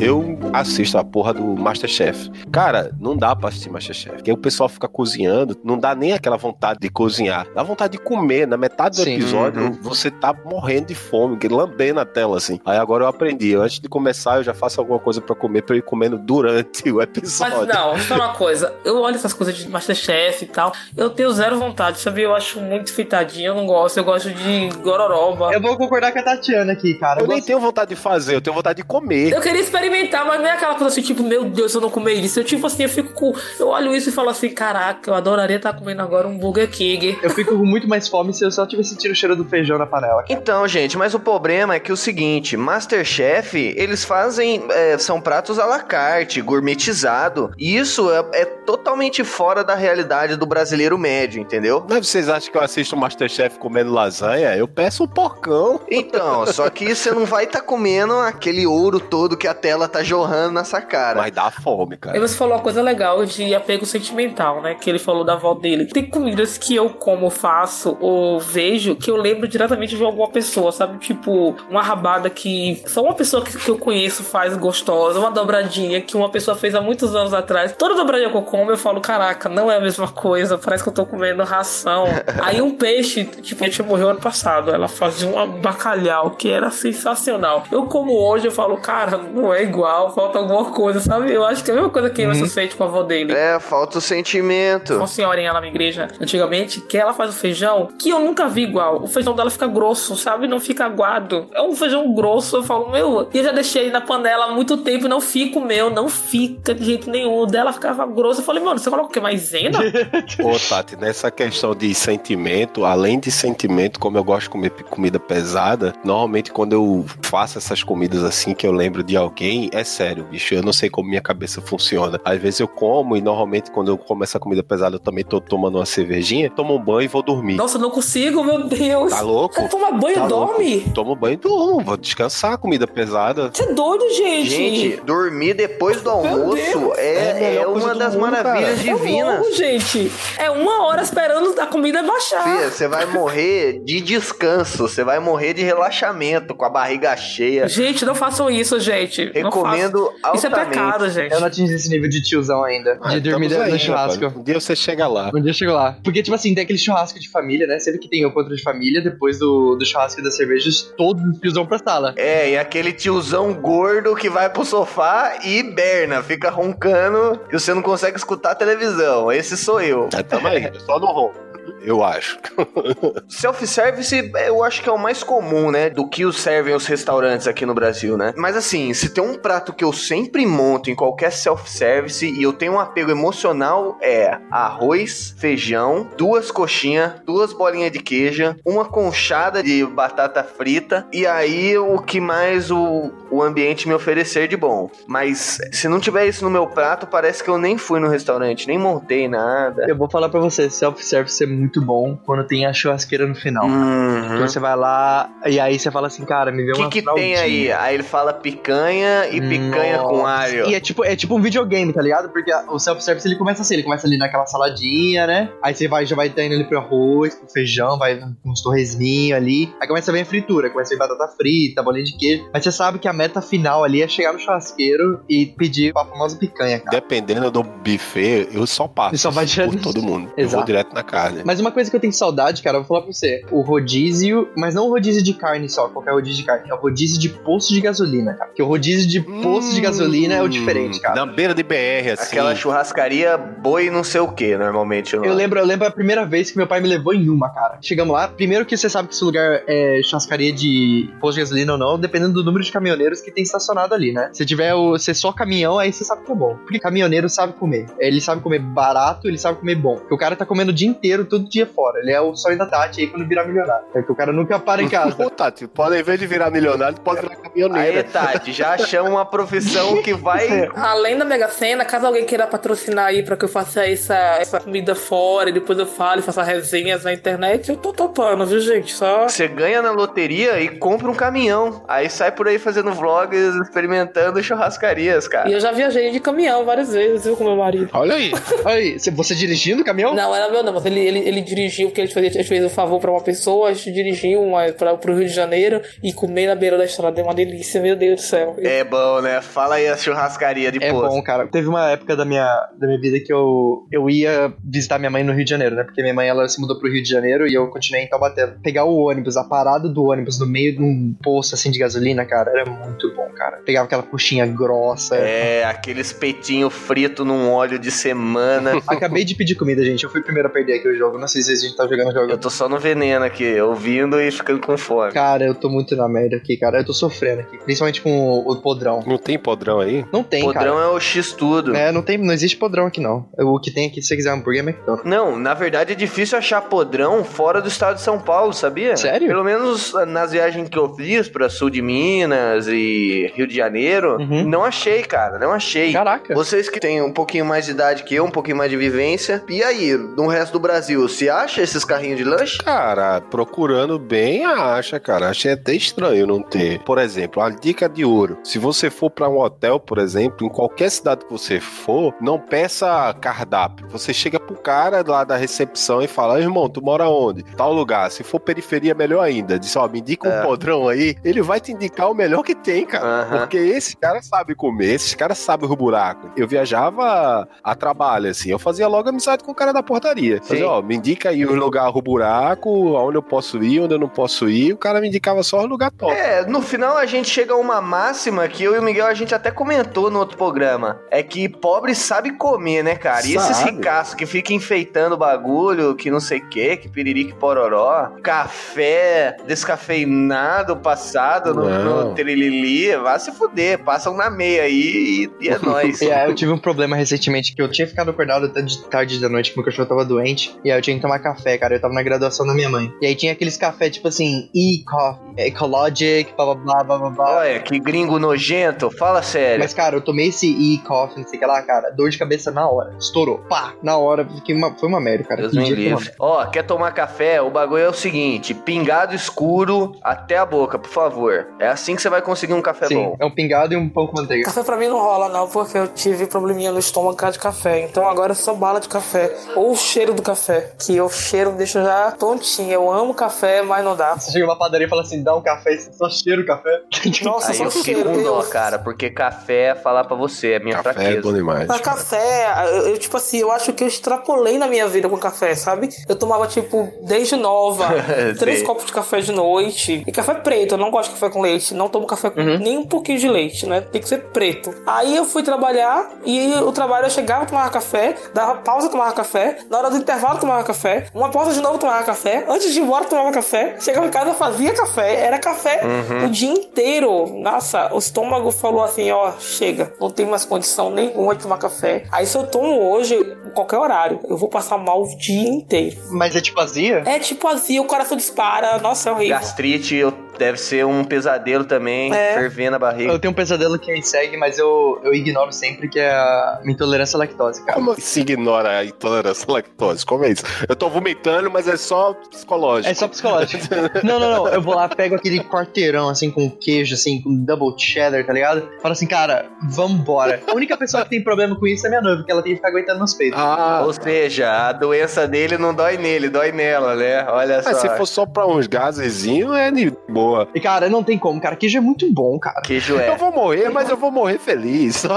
Eu assisto a porra do Masterchef. Cara, não dá pra assistir Masterchef. Porque o pessoal fica cozinhando, não dá nem aquela vontade de cozinhar. Dá vontade de comer. Na metade do Sim. episódio, Uhum. você tá morrendo de fome, lambendo a tela, assim. Aí agora eu aprendi. Antes de começar, eu já faço alguma coisa pra comer, pra eu ir comendo durante o episódio. Mas não, deixa eu falar uma coisa. Eu olho essas coisas de Masterchef e tal. Eu tenho zero vontade, sabe? Eu acho muito fitadinho, eu não gosto. Eu gosto de gororoba. Eu vou concordar com a Tatiana aqui, cara. Eu Eu nem gosto- tenho vontade de fazer, eu tenho vontade de comer. Eu queria experimentar, mas não é aquela coisa assim, tipo, meu Deus, se eu não comer isso. Eu, tipo assim, eu fico com. Eu olho isso e falo assim, caraca, eu adoraria estar comendo agora um Burger King. Eu fico com muito mais fome se eu só tivesse sentido o cheiro do feijão na panela. Então, gente, mas o problema é que o seguinte, Masterchef, eles fazem, é, são pratos à la carte, gourmetizado, e isso é, é totalmente fora da realidade do brasileiro médio, entendeu? Mas vocês acham que eu assisto o Masterchef comendo lasanha? Eu peço um porcão. Então, só que você não vai estar comendo aquele ouro todo que a tela tá jorrando nessa cara. Mas dá fome, cara. Você falou uma coisa legal de apego sentimental, né? Que ele falou da avó dele. Tem comidas que eu como, faço ou vejo que eu lembro diretamente de alguma pessoa, sabe? Tipo, uma rabada que só uma pessoa que, que eu conheço faz gostosa, uma dobradinha que uma pessoa fez há muitos anos atrás. Toda dobradinha que eu como, eu falo, caraca, não é a mesma coisa, parece que eu tô comendo ração. Aí um peixe, tipo, a gente morreu ano passado, ela fazia um bacalhau que era sensacional. Eu como hoje, eu falo, cara, não é igual, falta alguma coisa, sabe? Eu acho que é a mesma coisa que você fez com a avó dele. É, falta o sentimento. Uma senhorinha lá na minha igreja, antigamente, que ela faz o feijão que eu nunca vi igual. O feijão dela fica grosso, sabe? Não fica aguado. É um feijão grosso, eu falo, meu. E eu já deixei ele na panela há muito tempo e não fica o meu, não fica de jeito nenhum. O dela ficava grosso. Eu falei, mano, você coloca o que? Maisena? Ô, Tati, nessa questão de sentimento, além de sentimento, como eu gosto de comer comida pesada, normalmente quando eu faço essas comidas assim que eu lembro de alguém, é sério, bicho, eu não sei como minha cabeça funciona. Às vezes eu como e normalmente quando eu como essa comida pesada eu também tô tomando uma cervejinha, tomo um banho e vou dormir. Nossa, eu não consigo, meu Deus. Tá louco? Você toma banho Tá e dorme? louco. Tomo banho e durmo, vou descansar, comida pesada. Você é doido, gente. Gente, dormir depois do almoço. É é, é uma das mundo, maravilhas cara. Eu divinas. morro, gente. É uma hora esperando a comida baixar. Fia, você vai morrer de descanso, você vai morrer de relaxamento, com a barriga cheia. Gente, não façam isso, gente. Não Recomendo façam. Isso é altamente. pecado, gente. Eu não atingi esse nível de tiozão ainda. Ah, de dormir estamos no aí, churrasco. rapaz. Um dia você chega lá. Um dia chegou lá. Porque, tipo assim, tem aquele churrasco de família, né? Sempre que tem encontro de família, depois do, do churrasco e das cervejas, todos os tios vão pra sala. É, e aquele tiozão gordo que vai pro sofá e hiberna, fica roncando e você não consegue escutar a televisão. Esse sou eu. É, tamo aí, só no ronco, eu acho. Self-service eu acho que é o mais comum, né? Do que os servem os restaurantes aqui no Brasil, né? Mas assim, se tem um prato que eu sempre monto em qualquer self-service e eu tenho um apego emocional, é arroz, feijão, duas coxinhas, duas bolinhas de queijo, uma conchada de batata frita e aí o que mais o, o ambiente me oferecer de bom. Mas se não tiver isso no meu prato, parece que eu nem fui no restaurante, nem montei nada. Eu vou falar pra você, self-service é muito muito bom quando tem a churrasqueira no final. Uhum. Então você vai lá e aí você fala assim, cara, me vê O que, uma que tem aí? Aí ele fala picanha e picanha com alho. E é tipo, é tipo um videogame, tá ligado? Porque o self-service ele começa assim, ele começa ali naquela saladinha, né? Aí você vai, já vai indo ali pro arroz, pro feijão, vai com uns torresminhos ali. Aí começa a vir a fritura, começa a vir batata frita, bolinha de queijo. Mas você sabe que a meta final ali é chegar no churrasqueiro e pedir a famosa picanha, cara. Dependendo do buffet, eu só passo E só vai direto- por todo mundo. Eu Exato. vou direto na carne. Mas uma coisa que eu tenho saudade, cara, eu vou falar pra você. O rodízio, mas não o rodízio de carne só, qualquer rodízio de carne. É o rodízio de posto de gasolina, cara. Porque o rodízio de posto de gasolina é o diferente, cara. Na beira de BR, assim. Aquela churrascaria boi não sei o que, normalmente. Eu lembro, eu lembro a primeira vez que meu pai me levou em uma, cara. Chegamos lá, primeiro que você sabe que esse lugar é churrascaria de posto de gasolina ou não, dependendo do número de caminhoneiros que tem estacionado ali, né? Se tiver o, se é só caminhão, aí você sabe que é bom. Porque caminhoneiro sabe comer. Ele sabe comer barato, ele sabe comer bom. Porque o cara tá comendo o dia inteiro, todo dia fora. Ele é o sonho da Tati aí quando virar milionário. É que o cara nunca para em casa. Ô, Tati, pode, em vez de virar milionário, pode virar caminhoneira. Aí, Tati, já chama uma profissão que vai. Além da Mega Sena, caso alguém queira patrocinar aí pra que eu faça essa, essa comida fora e depois eu fale, faça resenhas na internet, eu tô topando, viu, gente? Só. Você ganha na loteria e compra um caminhão. Aí sai por aí fazendo vlogs, experimentando churrascarias, E cara. eu já viajei de caminhão várias vezes, viu, com meu marido. Olha aí. Aí, você- você dirigindo o caminhão? Não, era meu não, mas ele, ele, ele dirigiu, porque ele fez, ele fez um favor pra uma pessoa, a gente dirigiu pra, pro Rio de Janeiro e comer na beira da estrada é uma delícia, meu Deus do céu. É bom, né? Fala aí a churrascaria de É posto. bom, cara. Teve uma época da minha, da minha vida que eu, eu ia visitar minha mãe no Rio de Janeiro, né? Porque minha mãe ela se mudou pro Rio de Janeiro e eu continuei em Taubaté. Pegar o ônibus, a parada do ônibus no meio de um poço assim de gasolina, cara, era muito bom, cara. Pegava aquela coxinha grossa. É, aquele espetinho frito num óleo de semana. Acabei de pedir comida, gente. Eu fui o primeiro a perder aqui o jogo. Não sei se a gente tá jogando Eu tô só no veneno aqui, ouvindo e ficando com fome. Cara, eu tô muito na merda aqui, cara. Eu tô sofrendo aqui. Principalmente com o, o podrão. Não tem podrão aí? Não tem, Podrão cara. é o X tudo. É, não tem, não existe podrão aqui não. O que tem aqui, se você quiser hambúrguer, é McDonald's. Não, na verdade é difícil achar podrão fora do estado de São Paulo, sabia? Sério? Pelo menos nas viagens que eu fiz pra sul de Minas e Rio de Janeiro, Uhum. não achei, cara, não achei. Caraca. Vocês que têm um pouquinho mais de idade que eu, um pouquinho mais de vivência, e aí, no resto do Brasil, se acha esses carrinhos de lanche? Cara, procurando bem, acha, cara. Achei até estranho não ter. Por exemplo, a dica de ouro. Se você for pra um hotel, por exemplo, em qualquer cidade que você for, não peça cardápio. Você chega pro cara lá da recepção e fala: irmão, tu mora onde? Tal lugar. Se for periferia, melhor ainda. Diz, ó, me indica um É. podrão aí. Ele vai te indicar o melhor que tem, cara. Porque esse cara sabe comer, esse cara sabe o buraco. Eu viajava a trabalho, assim, eu fazia logo amizade com o cara da portaria. Fazia, ó, me indica aí o lugar, o buraco, aonde eu posso ir, onde eu não posso ir. O cara me indicava só o lugar top. É, no final a gente chega a uma máxima que eu e o Miguel a gente até comentou no outro programa. É que pobre sabe comer, né, cara? E esses Sabe. ricaços que ficam enfeitando o bagulho, que não sei o que, que piriri, que pororó, café descafeinado passado no, Não. no trilili, vá se fuder, passam na meia aí e, e é nóis. Aí eu tive um problema recentemente que eu tinha ficado acordado até de tarde da noite que meu cachorro tava doente. E aí eu tinha que tomar café, cara. Eu tava na graduação da minha mãe. E aí tinha aqueles cafés, tipo assim, e-coffee, ecologic, blá blá blá blá blá blá. Olha, que gringo nojento, fala sério. Mas, cara, eu tomei esse e-coffee, não sei o que lá, cara. Dor de cabeça na hora. Estourou. Pá! Na hora. Fiquei uma, foi uma merda, cara. Deus me livre. Ó, quer tomar café? O bagulho é o seguinte: pingado escuro até a boca, por favor. É assim que você vai conseguir um café Sim, bom. é um pingado e um pão com manteiga. Café pra mim não rola, não, porque eu tive probleminha no estômago de café. Então agora é só bala de café. Ou o cheiro do café. Que o cheiro me deixa já tontinha. Eu amo café, mas não dá. Você chega numa padaria e fala assim, dá um café e você só cheira o café. Nossa, Aí só eu fiquei cheiro. com dó, cara, porque café, falar pra você, é minha Café é fraqueza. bom demais. Mas café, eu, eu, tipo assim, eu acho que eu extrapolei na minha vida com café, sabe? Eu tomava, tipo, desde nova, três Sei. copos de café de noite. E café preto, eu não gosto de café com leite. Não tomo café com nem um pouquinho de leite, né? Tem que ser preto. Aí eu fui trabalhar e o trabalho eu chegava, tomava café, dava pausa, tomava café. Na hora do intervalo, tomava café. Uma pausa de novo, tomava café. Antes de ir embora, tomava café. Chegava em casa, fazia café. Era café o dia inteiro. Nossa, o estômago falou assim: ó, chega, não tem mais condição nenhuma de tomar café. Aí se eu tomo hoje, qualquer horário. Eu vou passar mal o dia inteiro. Mas é tipo azia? É tipo azia, o coração dispara. Nossa, é horrível. Gastrite eu, deve ser um pesadelo também, É. fervendo a barriga. Eu tenho um pesadelo que me segue, mas eu, eu ignoro sempre, que é a minha intolerância à lactose, cara. Como se ignora a intolerância à lactose? Como é isso? Eu tô vomitando, mas é só psicológico. É só psicológico. não, não, não. Eu vou lá, pego aquele quarteirão, assim, com queijo, assim, com double cheddar, tá ligado? Falo assim, cara, vambora. A única pessoa que tem problema com isso é minha noiva, porque ela tem que ficar aguentando meus peitos. Ah, Ou seja, a doença dele não dói nele, dói nela, né? Olha só. mas se for só pra uns gasezinhos, é de boa. E, cara, não tem como, cara. Queijo é muito bom, cara. Queijo Eu é. vou morrer, mas eu vou morrer feliz.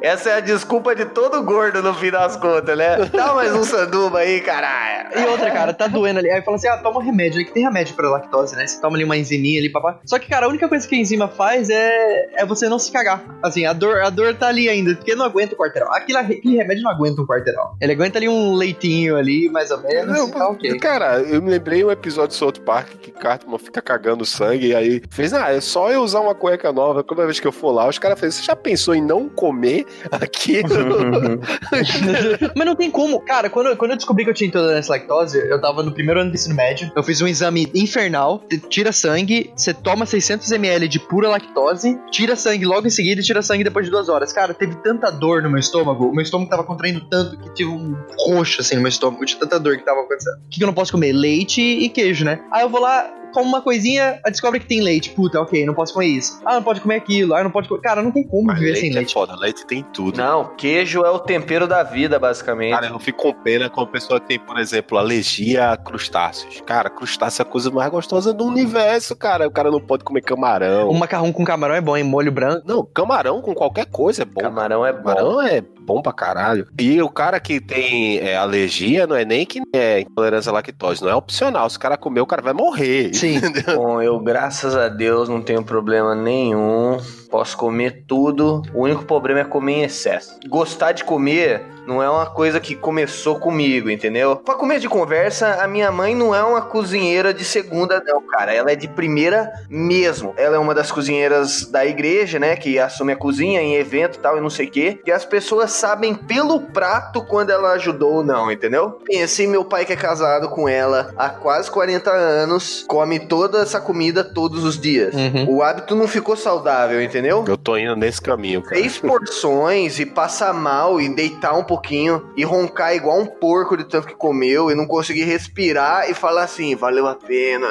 Essa é a desculpa de todo gordo no fim das contas, né? Dá mais um sanduba aí, caralho. E outra, cara, tá doendo ali. Aí fala assim: ah, toma um remédio. Aí que tem remédio pra lactose, né? Você toma ali uma enziminha ali, papá. Só que, cara, a única coisa que a enzima faz é, é você não se cagar. Assim, a dor, a dor tá ali ainda, porque não aguenta o quarteirão. Aquele, aquele remédio não aguenta um quarteirão. Ele aguenta ali um leitinho ali, mais ou menos. Não, tá ok. Cara, eu me lembrei um episódio do South Park que Cartman fica cagando sangue e aí fez, ah, é só eu usar uma cueca nova. Toda vez que eu for lá, os caras fazem, você já pensou em não comer aquilo? Mas não tem como. Cara, quando, quando eu descobri que eu tinha intolerância à lactose, eu tava no primeiro ano do ensino médio. Eu fiz um exame infernal. Tira sangue, você toma 600ml de pura lactose, tira sangue logo em seguida e tira sangue depois de duas horas. Cara, teve tanta dor no meu estômago. O meu estômago tava contraindo tanto que tive um roxo assim no meu estômago de tanta dor que tava acontecendo. O que, que eu não posso comer? Leite e queijo, né? Aí eu vou lá. Como uma coisinha, descobre que tem leite. Puta, ok, não posso comer isso. Ah, não pode comer aquilo. Ah, não pode comer. Cara, não tem como Mas viver sem leite é leite. foda, leite tem tudo. Não, queijo é o tempero da vida, basicamente. Cara, eu fico com pena quando a pessoa tem, por exemplo, alergia a crustáceos. Cara, crustáceo é a coisa mais gostosa do universo, cara. O cara não pode comer camarão. Um macarrão com camarão é bom, em molho branco. Não, camarão com qualquer coisa é bom. Camarão é bom. Camarão é bom pra caralho. E o cara que tem é, alergia não é nem que é intolerância à lactose, não é opcional. Se o cara comer, o cara vai morrer. Sim. Bom, eu, graças a Deus, não tenho problema nenhum. Posso comer tudo. O único problema é comer em excesso. Gostar de comer não é uma coisa que começou comigo, entendeu? Pra comer de conversa, a minha mãe não é uma cozinheira de segunda, não, cara. Ela é de primeira mesmo. Ela é uma das cozinheiras da igreja, né? Que assume a cozinha em evento e tal, e não sei o quê. E as pessoas sabem pelo prato quando ela ajudou ou não, entendeu? Pense, meu pai que é casado com ela há quase 40 anos, come toda essa comida todos os dias. Uhum. O hábito não ficou saudável, entendeu? Eu tô indo nesse caminho, cara. Três porções e passar mal e deitar um pouquinho e roncar igual um porco de tanto que comeu e não conseguir respirar e falar assim, valeu a pena.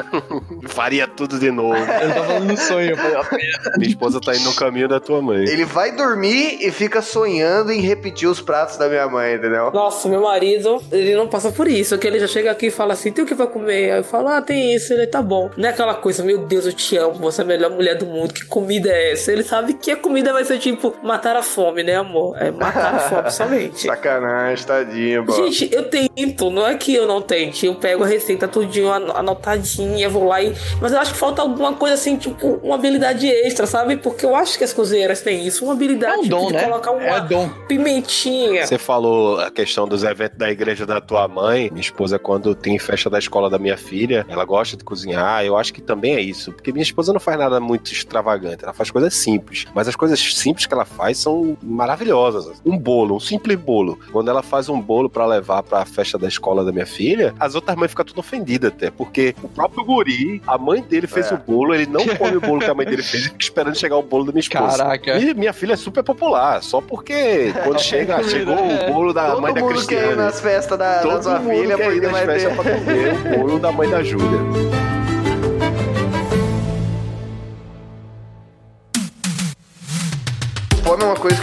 Faria tudo de novo. Eu tô falando no sonho. Minha esposa tá indo no caminho da tua mãe. Ele vai dormir e fica sonhando em repetir os pratos da minha mãe, entendeu? Nossa, meu marido, ele não passa por isso. Que ele já chega aqui e fala assim: tem o que vai comer? Aí eu falo: ah, tem isso. Ele tá bom. Não é aquela coisa, meu Deus, eu te amo, você é a melhor mulher do mundo. Que comida é essa? Ele sabe que a comida vai ser tipo matar a fome, né, amor? É matar a fome somente. Sacanagem, tadinho, bro. Gente, eu tento, não é que eu não tente. Eu pego a receita tudinho an- anotadinha, vou lá e. Mas eu acho que falta alguma coisa assim, tipo, uma habilidade extra, sabe? Porque eu acho que as cozinheiras têm isso, uma habilidade É um tipo, dom, de né? colocar uma É dom. pimentinha. Você falou a questão dos eventos da igreja da tua mãe. Minha esposa, quando tem festa da escola da minha filha, ela gosta de cozinhar. Eu acho que também é isso. Porque minha esposa não faz nada muito extravagante. Ela faz coisas simples. Mas as coisas simples que ela faz são maravilhosas. Um bolo, um simples bolo. Quando ela faz um bolo pra levar pra festa da escola da minha filha, as outras mães ficam tudo ofendidas até. Porque o próprio guri, a mãe dele fez É. o bolo, ele não come o bolo que a mãe dele fez fica esperando chegar o bolo da minha esposa. Caraca. E minha filha é super popular, só porque quando chega, chegou o bolo da Todo mãe da mundo quer ir Cristiane. nas festas da, da Todo sua filha porque vai ter... pra comer o bolo da mãe da Júlia.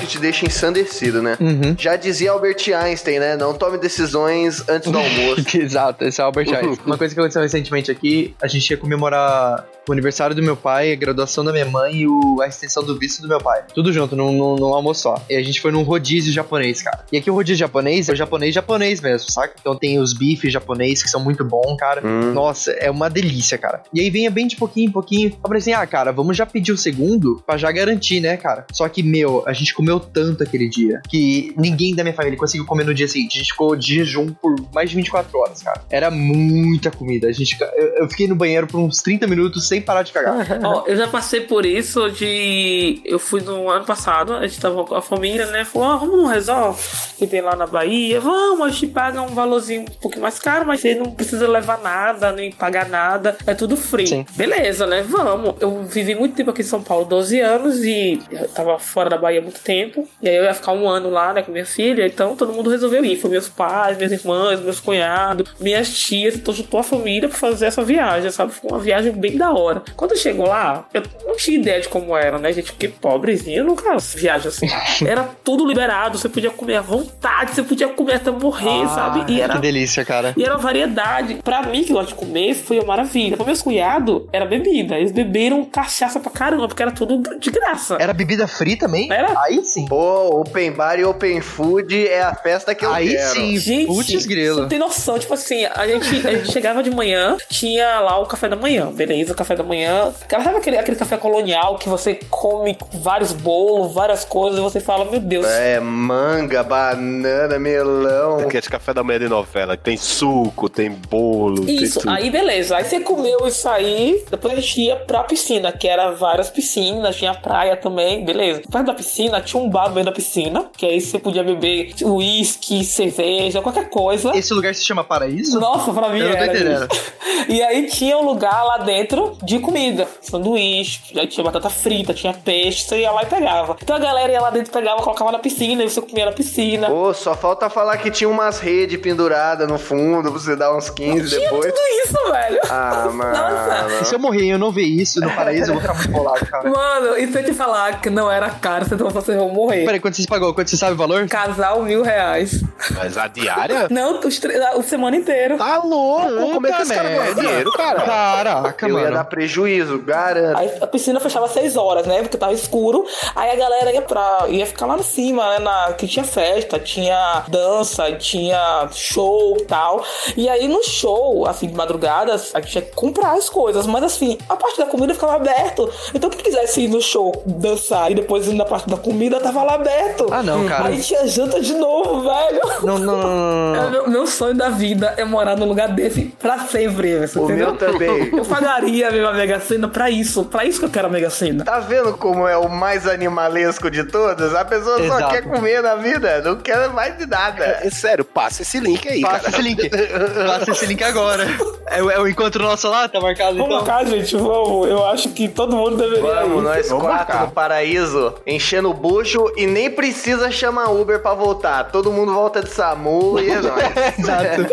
Que te deixa ensandecido, né? Uhum. Já dizia Albert Einstein, né? Não tome decisões antes do almoço. Exato, esse é o Albert Einstein. Uma coisa que aconteceu recentemente aqui, a gente ia comemorar o aniversário do meu pai, a graduação da minha mãe e o- a extensão do visto do meu pai. Tudo junto, num, num, num almoço só. E a gente foi num rodízio japonês, cara. E aqui o rodízio japonês é o japonês japonês mesmo, saca? Então tem os bifes japonês que são muito bons, cara. Hum. Nossa, é uma delícia, cara. E aí vinha bem de pouquinho em pouquinho. Eu falei assim, ah, cara, vamos já pedir o segundo pra já garantir, né, cara? Só que, meu, a gente gente comeu tanto aquele dia que ninguém da minha família conseguiu comer no dia seguinte. A gente ficou de jejum por mais de 24 horas, cara. Era muita comida. A gente, eu, eu fiquei no banheiro por uns 30 minutos sem parar de cagar. Ó, eu já passei por isso de. Eu fui no ano passado, a gente tava com a família, né? Falou, ó, vamos no resort que tem lá na Bahia. Vamos, a gente paga um valorzinho um pouquinho mais caro, mas você não precisa levar nada, nem pagar nada. É tudo free. Sim. Beleza, né? Vamos. Eu vivi muito tempo aqui em São Paulo, 12 anos, e eu tava fora da Bahia há muito tempo. E aí eu ia ficar um ano lá, né, com minha filha. Então todo mundo resolveu ir. Foi meus pais, minhas irmãs, meus cunhados, minhas tias. Então juntou a família pra fazer essa viagem, sabe? Foi uma viagem bem da hora. Quando chegou lá, eu não tinha ideia de como era, né, gente? Porque pobrezinho, eu nunca viaja assim. Era tudo liberado, você podia comer à vontade, você podia comer até morrer, sabe? E era Que delícia, cara. e era uma variedade. Pra mim, que gosta de comer, foi uma maravilha. Pra meus cunhados, era bebida. Eles beberam cachaça pra caramba, porque era tudo de graça. Era bebida free também? Era. Aí sim. Pô, open bar e open food é a festa que eu Aí quero. sim. Gente, Putz, você grilo. não tem noção. Tipo assim, a gente, a gente chegava de manhã, tinha lá o café da manhã, beleza, o café da manhã. Cara, sabe aquele, aquele café colonial que você come vários bolos, várias coisas, e você fala, meu Deus. É, manga, banana, melão. Aquele café da manhã de novela, que tem suco, tem bolo, Isso, tem tudo. aí beleza. Aí você comeu isso aí, depois a gente ia pra piscina, que era várias piscinas, tinha praia também, beleza. Perto da piscina tinha um bar no meio da piscina, que aí você podia beber uísque, cerveja, qualquer coisa. Esse lugar se chama Paraíso? Nossa, pra mim Eu não tô entendendo. E aí tinha um lugar lá dentro de comida, sanduíche, aí tinha batata frita, tinha peixe, você ia lá e pegava. Então a galera ia lá dentro, pegava, colocava na piscina, e você comia na piscina. Pô, só falta falar que tinha umas redes penduradas no fundo pra você dar uns 15 Tinha depois. tudo isso, velho. Ah, mano. Nossa. Se eu morrer e eu não ver isso no Paraíso, eu vou ficar muito bolado, cara. Mano, e se eu te falar que não era caro, então vocês vão morrer. Peraí, quanto vocês pagou? Quanto você sabe o valor? Casal mil reais. Mas a diária? Não, os tre- a, semana inteira. Tá louco! Como é que esse cara ganha merda. dinheiro, cara? Caraca, Eu ia dar prejuízo, garanto. Aí a piscina fechava às 6 horas, né? Porque tava escuro. Aí a galera ia pra. ia ficar lá em cima, né? Na, que tinha festa, tinha dança, tinha show e tal. E aí no show, assim, de madrugadas, a gente tinha que comprar as coisas. Mas assim, a parte da comida ficava aberto. Então quem quisesse ir no show dançar e depois ir na parte da comida, tava lá aberto. Ah, não, cara. Aí tinha janta de novo, velho. Não, não, não, não, É, meu, meu sonho da vida é morar num lugar desse pra sempre, você O entendeu? meu também. Eu pagaria a minha Mega Sena pra isso. Pra isso que eu quero a Mega Sena. Tá vendo como é o mais animalesco de todos? A pessoa só Exato. quer comer na vida, não quer mais de nada. É sério, passa esse link aí, Passa cara. esse link. Passa esse link agora. É, o- é o encontro nosso lá? Tá marcado Vamos então? cá, gente, vamos. Eu acho que todo mundo deveria Vamos, ir. nós Vamos quatro marcar. no paraíso, enchendo o bucho e nem precisa chamar Uber pra voltar. Todo mundo volta de SAMU e é nóis. Exato.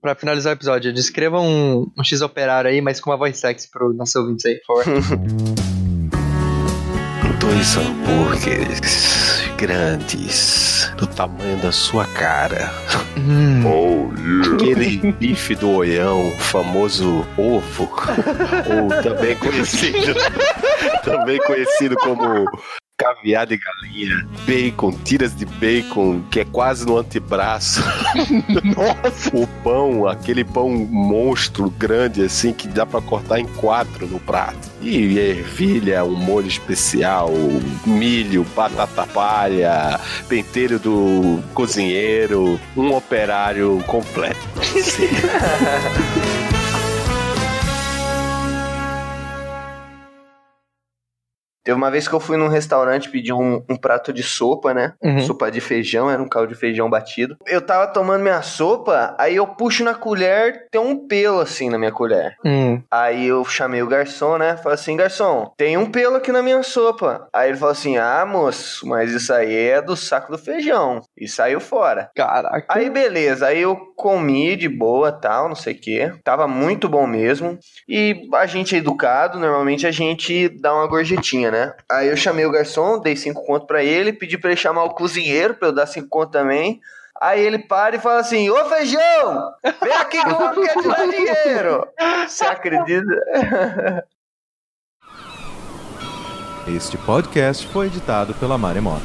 Pra finalizar o episódio, descreva um, um X operário aí, mas com uma voz sexy pro nosso ouvinte aí, por favor. Dois hambúrgueres grandes, do tamanho da sua cara. Hum, Aquele bife do oião, famoso ovo, ou também conhecido, também conhecido como caviar de galinha, bacon, tiras de bacon, que é quase no antebraço. Nossa! O pão, aquele pão monstro grande assim que dá pra cortar em quatro no prato. E ervilha, um molho especial, milho, batata palha, pentelho do cozinheiro, um operário completo. Teve uma vez que eu fui num restaurante pedir um, um prato de sopa, né? Uhum. Sopa de feijão, era um caldo de feijão batido. Eu tava tomando minha sopa, aí eu puxo na colher, tem um pelo assim na minha colher. hum. Aí eu chamei o garçom, né? Falei assim, garçom, tem um pelo aqui na minha sopa. Aí ele falou assim, ah, moço, mas isso aí é do saco do feijão. E saiu fora. Caraca. Aí beleza, aí eu comi de boa, tal, não sei o que. Tava muito bom mesmo. E a gente é educado, normalmente a gente dá uma gorjetinha, né? Aí eu chamei o garçom, dei cinco conto pra ele, pedi pra ele chamar o cozinheiro pra eu dar cinco conto também. Aí ele para e fala assim: Ô feijão, vem aqui que homem quer te dar dinheiro. Você acredita? Este podcast foi editado pela Maremoto.